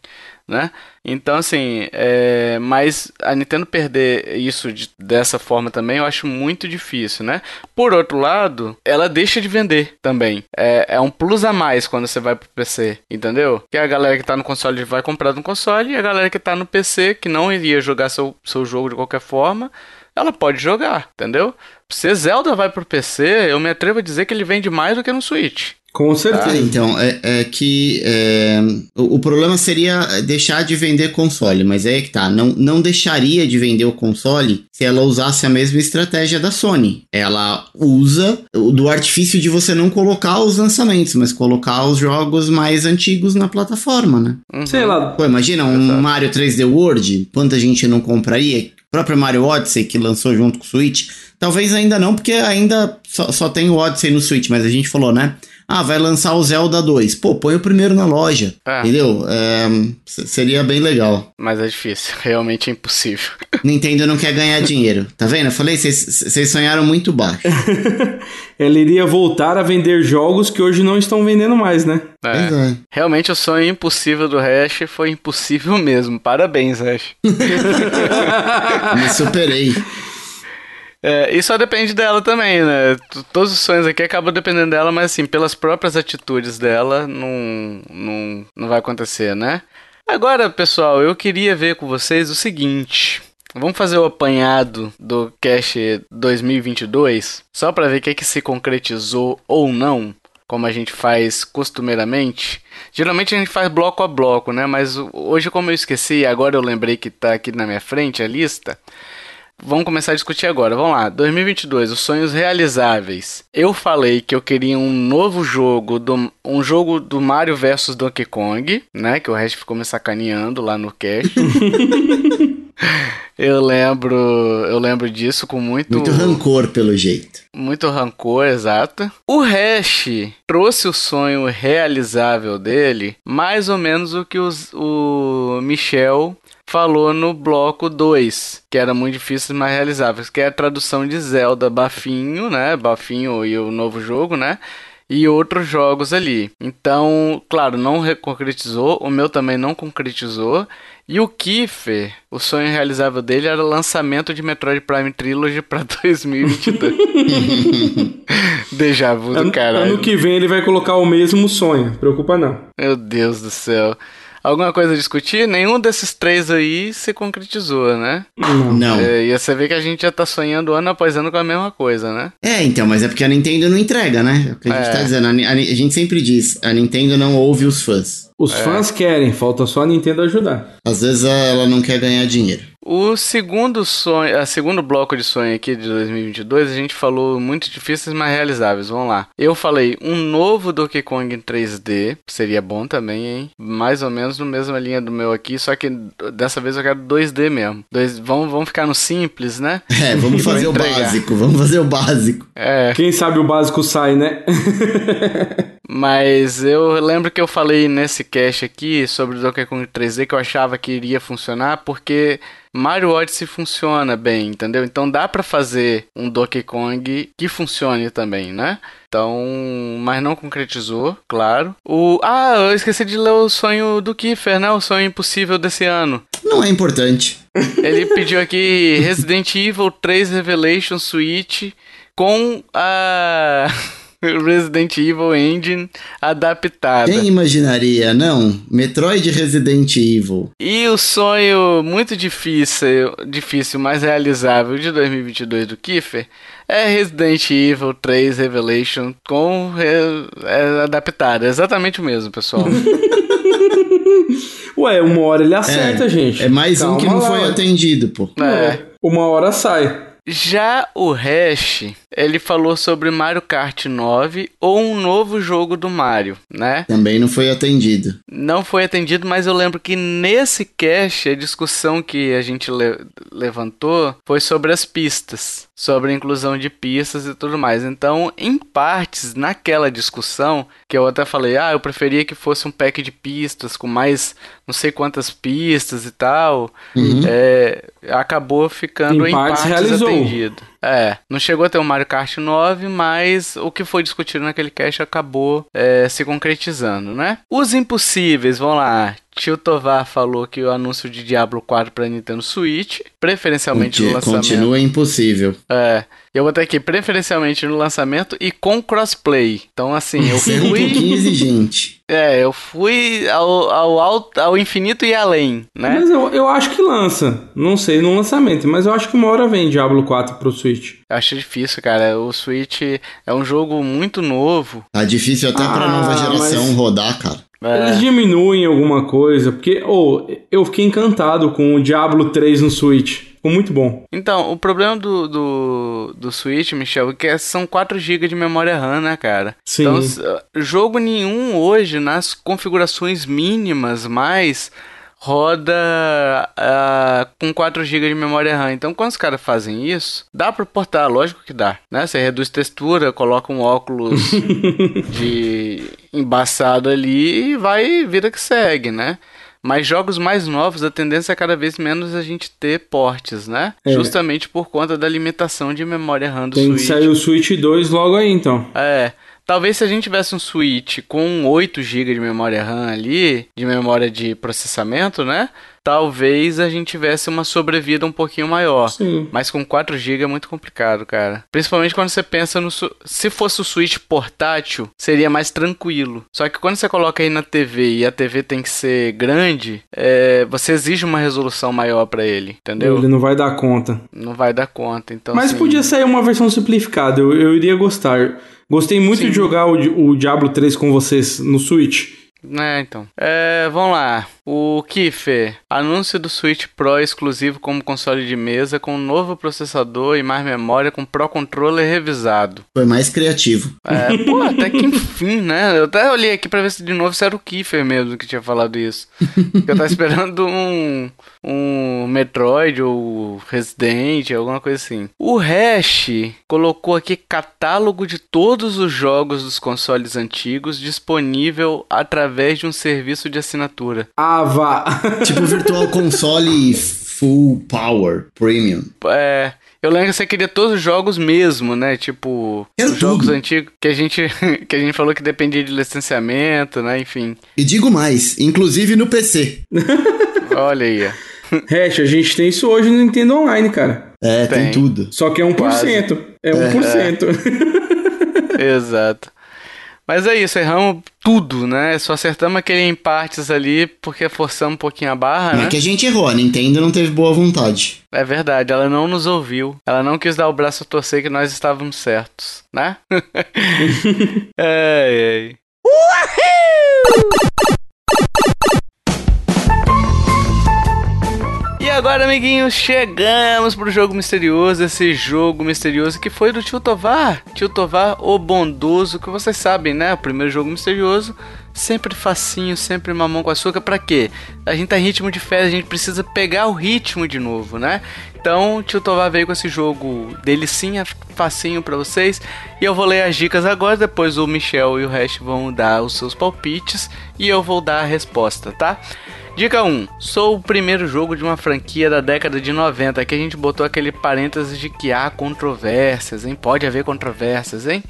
Speaker 1: né? Então, assim, é... mas a Nintendo perder isso de, dessa forma também eu acho muito difícil, né? Por outro lado, ela deixa de vender também. É, é um plus a mais quando você vai pro PC, entendeu? Que a galera que tá no console vai comprar no console e a galera que tá no PC, que não iria jogar seu, seu jogo de qualquer forma, ela pode jogar, entendeu? Se Zelda vai pro PC, eu me atrevo a dizer que ele vende mais do que no Switch.
Speaker 2: Com certeza. Ah,
Speaker 3: então, é, é que é, o, o, problema seria deixar de vender console, mas aí é que tá. Não, não deixaria de vender o console se ela usasse a mesma estratégia da Sony. Ela usa do artifício de você não colocar os lançamentos, mas colocar os jogos mais antigos na plataforma, né?
Speaker 2: Uhum. Sei lá.
Speaker 3: Pô, imagina um Exato. Mario 3D World, quanta gente não compraria? O próprio Mario Odyssey, que lançou junto com o Switch. Talvez ainda não, porque ainda só, só tem o Odyssey no Switch, mas a gente falou, né? Ah, vai lançar o Zelda 2. Pô, põe o primeiro na loja. É. Entendeu? É, seria bem legal.
Speaker 1: Mas é difícil. Realmente é impossível.
Speaker 3: Nintendo não quer ganhar dinheiro. Tá vendo? Eu falei, vocês sonharam muito baixo.
Speaker 2: Ele iria voltar a vender jogos que hoje não estão vendendo mais, né?
Speaker 1: É. é. Realmente o sonho impossível do Hash foi impossível mesmo. Parabéns, Hash.
Speaker 3: Me superei.
Speaker 1: É, e só depende dela também, né? Todos os sonhos aqui acabam dependendo dela, mas assim, pelas próprias atitudes dela, não, não, não vai acontecer, né? Agora, pessoal, eu queria ver com vocês o seguinte. Vamos fazer o apanhado do Cash 2022, só para ver o que, é que se concretizou ou não, como a gente faz costumeiramente. Geralmente a gente faz bloco a bloco, né? Mas hoje, como eu esqueci, agora eu lembrei que tá aqui na minha frente a lista. Vamos começar a discutir agora. Vamos lá. 2022, os sonhos realizáveis. Eu falei que eu queria um novo jogo, do, um jogo do Mario vs Donkey Kong, né? Que o resto ficou me sacaneando lá no cast. eu lembro, eu lembro disso com muito
Speaker 3: muito rancor pelo jeito.
Speaker 1: Muito rancor, exato. O Hash trouxe o sonho realizável dele, mais ou menos o que os, o Michel falou no bloco 2, que era muito difícil, mas realizável, que é a tradução de Zelda Bafinho, né? Bafinho e o novo jogo, né? e outros jogos ali. Então, claro, não concretizou, o meu também não concretizou. E o Kiefer, o sonho realizável dele era o lançamento de Metroid Prime Trilogy para 2022. Deja vu do caralho.
Speaker 2: Ano que vem ele vai colocar o mesmo sonho, preocupa não.
Speaker 1: Meu Deus do céu. Alguma coisa a discutir? Nenhum desses três aí se concretizou, né?
Speaker 3: Não.
Speaker 1: É, e você vê que a gente já tá sonhando ano após ano com a mesma coisa, né?
Speaker 3: É, então, mas é porque a Nintendo não entrega, né? É o que a gente é. tá dizendo. A, a, a gente sempre diz, a Nintendo não ouve os fãs.
Speaker 2: Os é. fãs querem, falta só a Nintendo ajudar.
Speaker 3: Às vezes ela não quer ganhar dinheiro.
Speaker 1: O segundo sonho, a segundo bloco de sonho aqui de 2022, a gente falou muito difíceis, mas realizáveis. Vamos lá. Eu falei um novo Donkey Kong em 3D, seria bom também, hein? Mais ou menos na mesma linha do meu aqui, só que dessa vez eu quero 2D mesmo. Dois, vamos, vamos ficar no simples, né?
Speaker 3: É, vamos fazer o básico, vamos fazer o básico.
Speaker 2: É. Quem sabe o básico sai, né?
Speaker 1: Mas eu lembro que eu falei nesse cast aqui sobre o Donkey Kong 3D que eu achava que iria funcionar porque Mario Odyssey funciona bem, entendeu? Então dá para fazer um Donkey Kong que funcione também, né? Então, mas não concretizou, claro. O ah, eu esqueci de ler o sonho do Kiefer, né? O sonho impossível desse ano.
Speaker 3: Não é importante.
Speaker 1: Ele pediu aqui Resident Evil 3 Revelation Switch com a Resident Evil Engine adaptada.
Speaker 3: Quem imaginaria, não? Metroid Resident Evil.
Speaker 1: E o sonho muito difícil, difícil, mas realizável de 2022 do Kiefer é Resident Evil 3 Revelation com é, adaptada. É exatamente o mesmo, pessoal.
Speaker 2: Ué, uma hora ele acerta,
Speaker 3: é,
Speaker 2: gente.
Speaker 3: É mais Calma um que não lá. foi atendido, pô.
Speaker 2: É. Uma hora sai.
Speaker 1: Já o Hash, ele falou sobre Mario Kart 9 ou um novo jogo do Mario, né?
Speaker 3: Também não foi atendido.
Speaker 1: Não foi atendido, mas eu lembro que nesse cast a discussão que a gente le levantou foi sobre as pistas, sobre a inclusão de pistas e tudo mais. Então, em partes, naquela discussão, que eu até falei, ah, eu preferia que fosse um pack de pistas com mais não sei quantas pistas e tal, uhum. é, acabou ficando em, em partes, partes atendido. É, não chegou a ter o um Mario Kart 9, mas o que foi discutido naquele cast acabou é, se concretizando, né? Os impossíveis, vão lá. Tio Tovar falou que o anúncio de Diablo 4 para Nintendo Switch, preferencialmente Conti no lançamento.
Speaker 3: Continua impossível.
Speaker 1: É. Eu vou ter aqui preferencialmente no lançamento e com crossplay. Então, assim, eu fui.
Speaker 3: 15, gente.
Speaker 1: É, eu fui ao, ao, ao, ao, infinito e além, né?
Speaker 2: Mas eu, eu acho que lança. Não sei no lançamento, mas eu acho que uma hora vem Diablo 4 pro Switch.
Speaker 1: Eu acho difícil, cara. O Switch é um jogo muito novo.
Speaker 3: Tá difícil até ah, pra nova geração mas... rodar, cara.
Speaker 2: É. Eles diminuem alguma coisa, porque oh, eu fiquei encantado com o Diablo 3 no Switch. Ficou muito bom.
Speaker 1: Então, o problema do, do, do Switch, Michel, é que são 4 GB de memória RAM, né, cara?
Speaker 2: Sim.
Speaker 1: Então, jogo nenhum hoje, nas configurações mínimas mais roda uh, com 4 GB de memória RAM. Então, quando os caras fazem isso, dá para portar, lógico que dá, né? Você reduz textura, coloca um óculos de embaçado ali e vai vida que segue, né? Mas jogos mais novos, a tendência é cada vez menos a gente ter portes, né? É. Justamente por conta da limitação de memória RAM do
Speaker 2: Tem
Speaker 1: Switch.
Speaker 2: Tem que sair o Switch 2 logo aí, então.
Speaker 1: É. Talvez se a gente tivesse um Switch com 8 GB de memória RAM ali, de memória de processamento, né? Talvez a gente tivesse uma sobrevida um pouquinho maior.
Speaker 2: Sim.
Speaker 1: Mas com 4 GB é muito complicado, cara. Principalmente quando você pensa no. Se fosse o Switch portátil, seria mais tranquilo. Só que quando você coloca aí na TV e a TV tem que ser grande, é... você exige uma resolução maior para ele, entendeu?
Speaker 2: Ele não vai dar conta.
Speaker 1: Não vai dar conta, então.
Speaker 2: Mas assim... podia sair uma versão simplificada, eu, eu iria gostar. Gostei muito Sim. de jogar o, o Diablo 3 com vocês no Switch.
Speaker 1: É, então. É, vamos lá. O Kiffer, anúncio do Switch Pro exclusivo como console de mesa com um novo processador e mais memória com Pro Controller revisado.
Speaker 3: Foi mais criativo.
Speaker 1: É, pô, até que enfim, né? Eu até olhei aqui pra ver se de novo se era o Kiffer mesmo que tinha falado isso. eu tava esperando um, um Metroid ou Resident, alguma coisa assim. O Hash colocou aqui catálogo de todos os jogos dos consoles antigos disponível através de um serviço de assinatura.
Speaker 2: Ah, vá.
Speaker 3: tipo Virtual Console Full Power Premium.
Speaker 1: É. Eu lembro que você queria todos os jogos mesmo, né? Tipo, Quero os jogos antigos que a gente que a gente falou que dependia de licenciamento, né? Enfim.
Speaker 3: E digo mais, inclusive no PC.
Speaker 1: Olha aí.
Speaker 2: Hash, a gente tem isso hoje no Nintendo Online, cara.
Speaker 3: É, tem, tem tudo.
Speaker 2: Só que é 1%. Quase. É 1%.
Speaker 1: É. Exato. Mas é isso, erramos tudo, né? Só acertamos aquele em partes ali porque forçamos um pouquinho a barra,
Speaker 3: não
Speaker 1: né?
Speaker 3: É que a gente errou, a Nintendo não teve boa vontade.
Speaker 1: É verdade, ela não nos ouviu. Ela não quis dar o braço a torcer que nós estávamos certos, né? ai, ai. Uhul! Agora, amiguinhos, chegamos pro jogo misterioso, esse jogo misterioso que foi do Tio Tovar. Tio Tovar, o bondoso, que vocês sabem, né? O primeiro jogo misterioso, sempre facinho, sempre mamão com açúcar. Pra quê? A gente tá em ritmo de férias, a gente precisa pegar o ritmo de novo, né? Então, Tio Tovar veio com esse jogo delicinha, facinho para vocês. E eu vou ler as dicas agora, depois o Michel e o Hash vão dar os seus palpites e eu vou dar a resposta, tá? Dica 1. Sou o primeiro jogo de uma franquia da década de 90. Aqui a gente botou aquele parênteses de que há controvérsias, hein? Pode haver controvérsias, hein?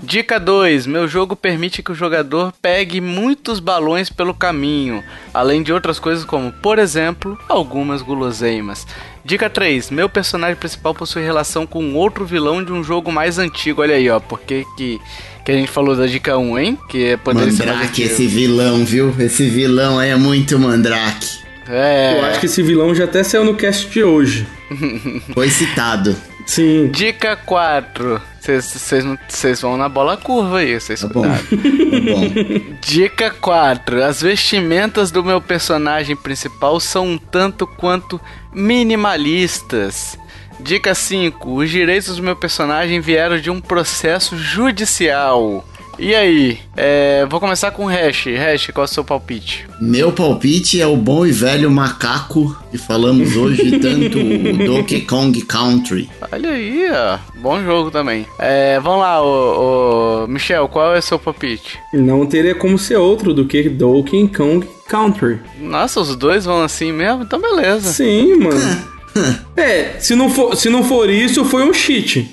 Speaker 1: Dica 2: Meu jogo permite que o jogador pegue muitos balões pelo caminho, além de outras coisas como, por exemplo, algumas guloseimas. Dica 3: Meu personagem principal possui relação com outro vilão de um jogo mais antigo. Olha aí, ó, porque que que a gente falou da dica 1, hein? Que é
Speaker 3: poder Mandrake, esse vilão, viu? Esse vilão aí é muito Mandrake.
Speaker 2: É. Eu acho que esse vilão já até saiu no cast de hoje.
Speaker 3: Foi citado.
Speaker 2: Sim.
Speaker 1: Dica 4. Vocês vão na bola curva aí, vocês tá bom. Tá bom. Dica 4. As vestimentas do meu personagem principal são um tanto quanto minimalistas. Dica 5. Os direitos do meu personagem vieram de um processo judicial. E aí? É, vou começar com o Hash. Hash, qual é o seu palpite?
Speaker 3: Meu palpite é o bom e velho macaco que falamos hoje, tanto o Donkey Kong Country.
Speaker 1: Olha aí, ó. Bom jogo também. É, vamos lá, o, Michel, qual é o seu palpite?
Speaker 2: Não teria como ser outro do que Donkey Kong Country.
Speaker 1: Nossa, os dois vão assim mesmo? Então beleza.
Speaker 2: Sim, mano. É, se não, for, se não for isso, foi um cheat.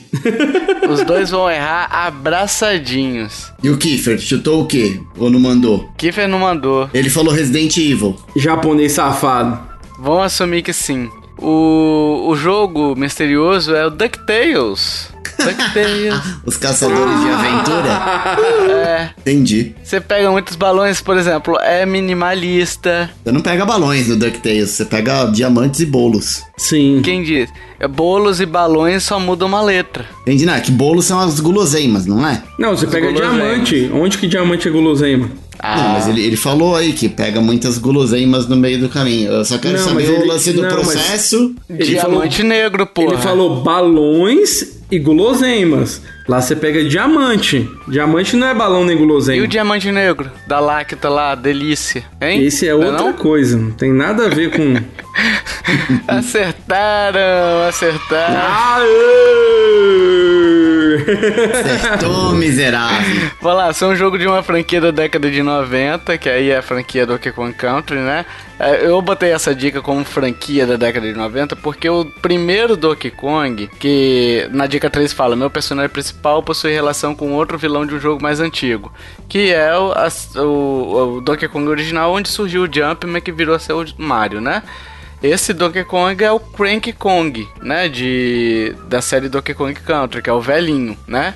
Speaker 1: Os dois vão errar abraçadinhos.
Speaker 3: E o Kiefer, chutou o quê? Ou não mandou?
Speaker 1: Kiefer não mandou.
Speaker 3: Ele falou Resident Evil.
Speaker 2: Japonês safado.
Speaker 1: Vamos assumir que sim. O, o jogo misterioso é o DuckTales. DuckTales.
Speaker 3: Os caçadores de aventura?
Speaker 1: É.
Speaker 3: Entendi.
Speaker 1: Você pega muitos balões, por exemplo, é minimalista.
Speaker 3: Você não pega balões no DuckTales, você pega diamantes e bolos.
Speaker 2: Sim.
Speaker 1: Quem diz? É bolos e balões só mudam uma letra.
Speaker 3: Entendi, não, é que bolos são as guloseimas, não é?
Speaker 2: Não, você
Speaker 1: As
Speaker 2: pega
Speaker 1: guloseimas.
Speaker 2: diamante. Onde que diamante é guloseima?
Speaker 1: Ah,
Speaker 3: Não, mas ele, ele falou aí que pega muitas guloseimas no meio do caminho. Eu só quero
Speaker 2: Não,
Speaker 3: saber
Speaker 2: mas
Speaker 3: o
Speaker 2: ele-
Speaker 3: lance do
Speaker 2: não,
Speaker 3: processo.
Speaker 2: Ele
Speaker 1: diamante negro, porra.
Speaker 2: Ele falou balões e guloseimas. Lá você pega diamante. Diamante não é balão nem
Speaker 1: E
Speaker 2: guloseima.
Speaker 1: o diamante negro? Da Lacta lá, delícia. Hein?
Speaker 2: Esse é
Speaker 1: Não
Speaker 2: outra
Speaker 1: não?
Speaker 2: coisa. Não tem nada a ver com.
Speaker 1: Acertaram, acertaram.
Speaker 3: Acertou, miserável.
Speaker 1: Vamos lá, é um jogo de uma franquia da década de 90, que aí é a franquia Donkey Kong Country, né? É, Eu botei essa dica como franquia da década de 90 porque o primeiro Donkey Kong, que na dica 3 fala, meu personagem principal possui relação com outro vilão de um jogo mais antigo, que é o, as- o- o Donkey Kong original, onde surgiu o Jumpman que virou a ser o Mario, né? Esse Donkey Kong é o Crank Kong, né? De, da série Donkey Kong Country, que é o velhinho, né?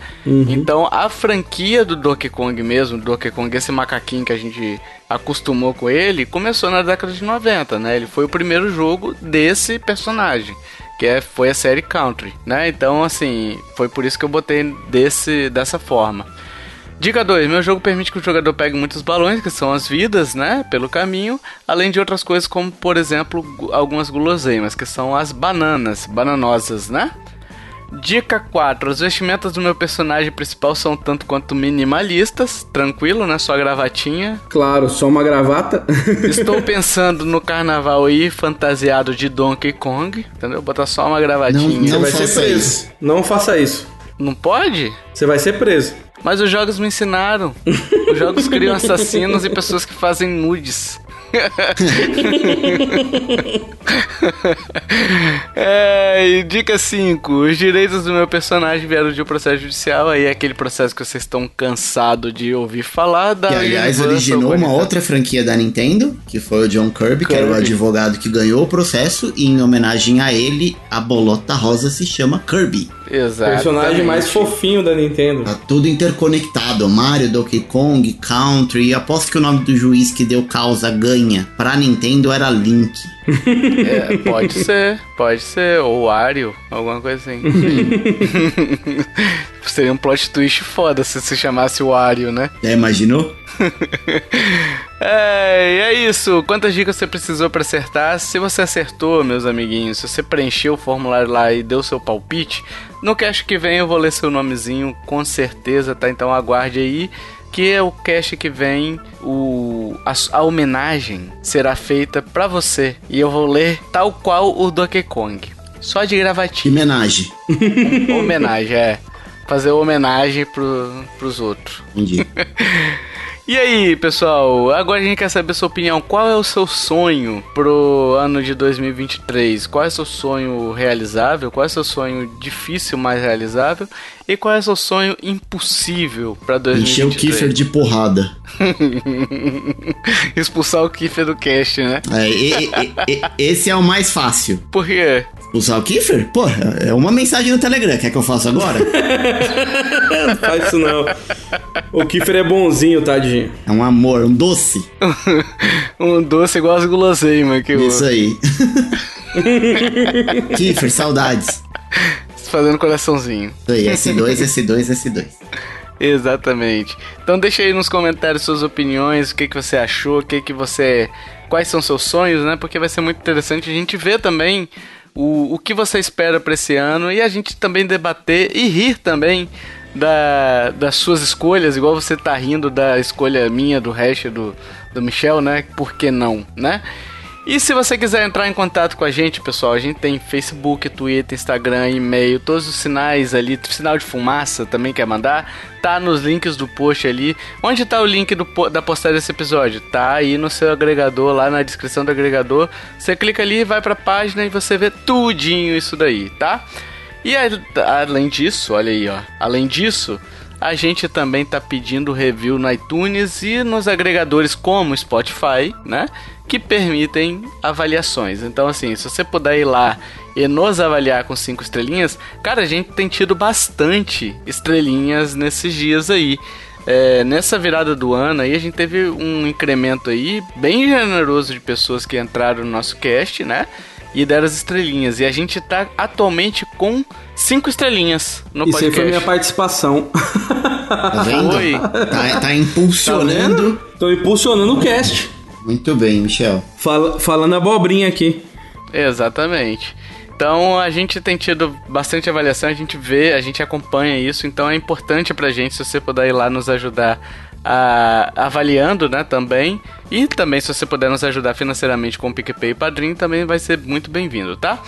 Speaker 1: Então a franquia do Donkey Kong mesmo, Donkey Kong, esse macaquinho que a gente acostumou com ele, começou na década de 90, né? Ele foi o primeiro jogo desse personagem. Que é, foi a série Country, né? Então, assim, foi por isso que eu botei desse, dessa forma. Dica 2. Meu jogo permite que o jogador pegue muitos balões, que são as vidas, né? Pelo caminho, além de outras coisas, como, por exemplo, gu- algumas guloseimas, que são as bananas, bananosas, né? Dica 4. As vestimentas do meu personagem principal são tanto quanto minimalistas, tranquilo, né? Só gravatinha.
Speaker 2: Claro, só uma gravata.
Speaker 1: Estou pensando no carnaval aí, fantasiado de Donkey Kong, entendeu? Botar só uma gravatinha.
Speaker 3: Não
Speaker 2: Você vai
Speaker 3: faça
Speaker 2: ser preso.
Speaker 3: isso.
Speaker 2: Não faça isso.
Speaker 1: Não pode?
Speaker 2: Você vai ser preso.
Speaker 1: Mas os jogos me ensinaram. Os jogos criam assassinos e pessoas que fazem nudes. é, dica 5. Os direitos do meu personagem vieram de um processo judicial. Aí é aquele processo que vocês estão cansados de ouvir falar. Da
Speaker 3: Que, aliás,
Speaker 1: Universal
Speaker 3: originou uma outra franquia da Nintendo, que foi o John Kirby, que era o
Speaker 1: Kirby.
Speaker 3: advogado que ganhou o processo, e em homenagem a ele, a bolota rosa se chama Kirby.
Speaker 1: Exato.
Speaker 2: Personagem mais fofinho da Nintendo.
Speaker 3: Tá tudo interconectado. Mario, Donkey Kong, Country. E aposto que o nome do juiz que deu causa ganha pra Nintendo era Link.
Speaker 1: É, pode ser, pode ser. Ou Wario, alguma coisa assim. Seria um plot twist foda se se chamasse Wario, né?
Speaker 3: Já imaginou?
Speaker 1: É, é isso. Quantas dicas você precisou pra acertar? Se você acertou, meus amiguinhos, se você preencheu o formulário lá e deu seu palpite, no cast que vem eu vou ler seu nomezinho, com certeza, tá? Então aguarde aí. Que é o cast que vem, o, a, a homenagem será feita pra você. E eu vou ler tal qual o Donkey Kong. Só de gravatinha.
Speaker 3: Homenagem.
Speaker 1: homenagem, é. Fazer homenagem pro, pros outros.
Speaker 3: Entendi.
Speaker 1: E aí, pessoal, agora a gente quer saber a sua opinião. Qual é o seu sonho pro ano de 2023? Qual é o seu sonho realizável? Qual é o seu sonho difícil, mas realizável? E qual é o seu sonho impossível pra
Speaker 3: Encheu o
Speaker 1: 2023?
Speaker 3: Kiefer de porrada.
Speaker 1: Expulsar o Kiefer do cast, né?
Speaker 3: É, e- e- e- esse é o mais fácil.
Speaker 1: Por quê?
Speaker 3: Expulsar o Kiefer? Pô, é uma mensagem no Telegram. Quer que eu faça agora?
Speaker 2: Não faz isso não. O Kiefer é bonzinho, tadinho.
Speaker 3: É um amor, um doce.
Speaker 1: um doce igual as guloseimas que eu
Speaker 3: Isso aí. Kiefer, saudades.
Speaker 1: fazendo coraçãozinho.
Speaker 3: Isso aí, S2, S2, S2.
Speaker 1: Exatamente. Então deixa aí nos comentários suas opiniões, o que, que você achou, o que, que você. Quais são seus sonhos, né? Porque vai ser muito interessante a gente ver também o, o que você espera para esse ano e a gente também debater e rir também da, das suas escolhas, igual você tá rindo da escolha minha, do hash do, do Michel, né? Por que não, né? E se você quiser entrar em contato com a gente, pessoal, a gente tem Facebook, Twitter, Instagram, e-mail, todos os sinais ali, sinal de fumaça também quer mandar, tá nos links do post ali. Onde tá o link do, da postagem desse episódio? Tá aí no seu agregador, lá na descrição do agregador. Você clica ali, vai pra página e você vê tudinho isso daí, tá? E além disso, olha aí, ó. Além disso, a gente também tá pedindo review no iTunes e nos agregadores como Spotify, né? que permitem avaliações. Então, assim, se você puder ir lá e nos avaliar com cinco estrelinhas, cara, a gente tem tido bastante estrelinhas nesses dias aí. É, nessa virada do ano aí, a gente teve um incremento aí bem generoso de pessoas que entraram no nosso cast, né? E deram as estrelinhas. E a gente tá atualmente com cinco estrelinhas no
Speaker 2: Isso
Speaker 1: podcast.
Speaker 2: Isso aí foi minha participação.
Speaker 3: Tá vendo? Tá, tá impulsionando.
Speaker 2: Tá Tô impulsionando o cast.
Speaker 3: Muito bem, Michel.
Speaker 2: Fala, falando abobrinha aqui.
Speaker 1: Exatamente. Então a gente tem tido bastante avaliação, a gente vê, a gente acompanha isso, então é importante pra gente se você puder ir lá nos ajudar avaliando, né, também. E também se você puder nos ajudar financeiramente com o PicPay e Padrim, também vai ser muito bem-vindo, tá?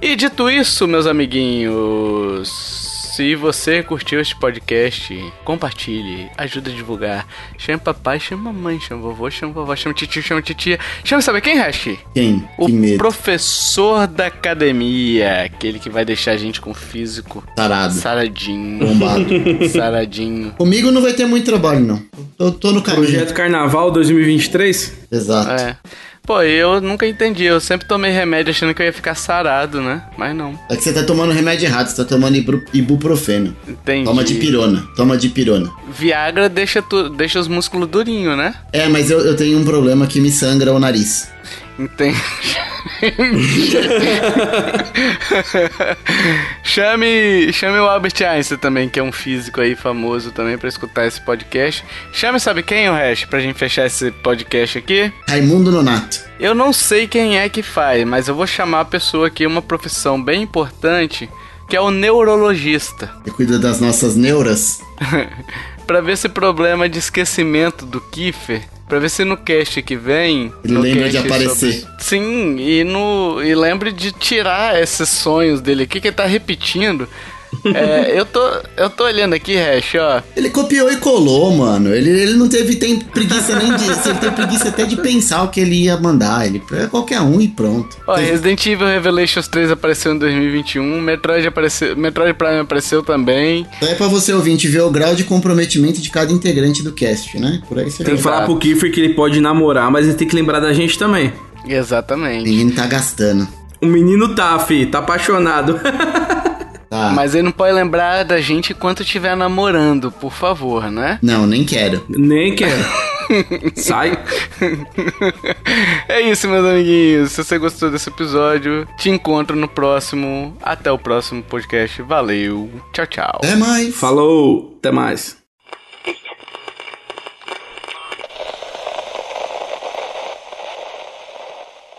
Speaker 1: E dito isso, meus amiguinhos, se você curtiu este podcast, compartilhe, ajude a divulgar. Chame papai, chame mamãe, chame vovô, chame vovó, chame titio, chame titia. Chame sabe quem, Hash?
Speaker 3: Quem?
Speaker 1: O que professor da academia, aquele que vai deixar a gente com físico
Speaker 3: sarado.
Speaker 1: Saradinho.
Speaker 3: Bombado.
Speaker 1: Saradinho.
Speaker 3: Comigo não vai ter muito trabalho, não. Eu tô no caminho.
Speaker 2: Projeto Carnaval 2023?
Speaker 3: Exato.
Speaker 1: É. Pô, eu nunca entendi. Eu sempre tomei remédio achando que eu ia ficar sarado, né? Mas não.
Speaker 3: É que você tá tomando remédio errado, você tá tomando ibuprofeno.
Speaker 1: Entendi.
Speaker 3: Toma de pirona, toma de pirona.
Speaker 1: Viagra deixa, tu, deixa os músculos durinhos, né?
Speaker 3: É, mas eu, eu tenho um problema que me sangra o nariz.
Speaker 1: Entendi. chame, chame o Albert Einstein também, que é um físico aí famoso também para escutar esse podcast. Chame, sabe quem o resto pra gente fechar esse podcast aqui?
Speaker 3: Raimundo Nonato.
Speaker 1: Eu não sei quem é que faz, mas eu vou chamar a pessoa aqui, uma profissão bem importante, que é o neurologista.
Speaker 3: Que cuida das nossas neuras.
Speaker 1: para ver esse problema de esquecimento do Kiefer Pra ver se no cast que vem.
Speaker 3: Ele lembra de aparecer. Sobre...
Speaker 1: Sim, e, no... e lembre de tirar esses sonhos dele aqui que ele tá repetindo. É, eu, tô, eu tô olhando aqui, Hash, ó.
Speaker 3: Ele copiou e colou, mano. Ele, ele não teve tem preguiça nem disso. Ele teve preguiça até de pensar o que ele ia mandar. Ele é qualquer um e pronto.
Speaker 1: Ó, Resident Evil Revelations 3 apareceu em 2021. Metroid, apareceu, Metroid Prime apareceu também.
Speaker 3: Então é pra você ouvinte ver o grau de comprometimento de cada integrante do cast, né? Por aí você
Speaker 2: Tem que falar pro Kiefer que ele pode namorar, mas ele tem que lembrar da gente também.
Speaker 1: Exatamente. O
Speaker 3: menino tá gastando.
Speaker 2: O menino tá, fi, tá apaixonado.
Speaker 1: Tá. Mas ele não pode lembrar da gente enquanto estiver namorando, por favor, né?
Speaker 3: Não, nem quero.
Speaker 2: Nem quero. Sai.
Speaker 1: é isso, meus amiguinhos. Se você gostou desse episódio, te encontro no próximo. Até o próximo podcast. Valeu. Tchau, tchau.
Speaker 3: Até mais.
Speaker 2: Falou. Até mais.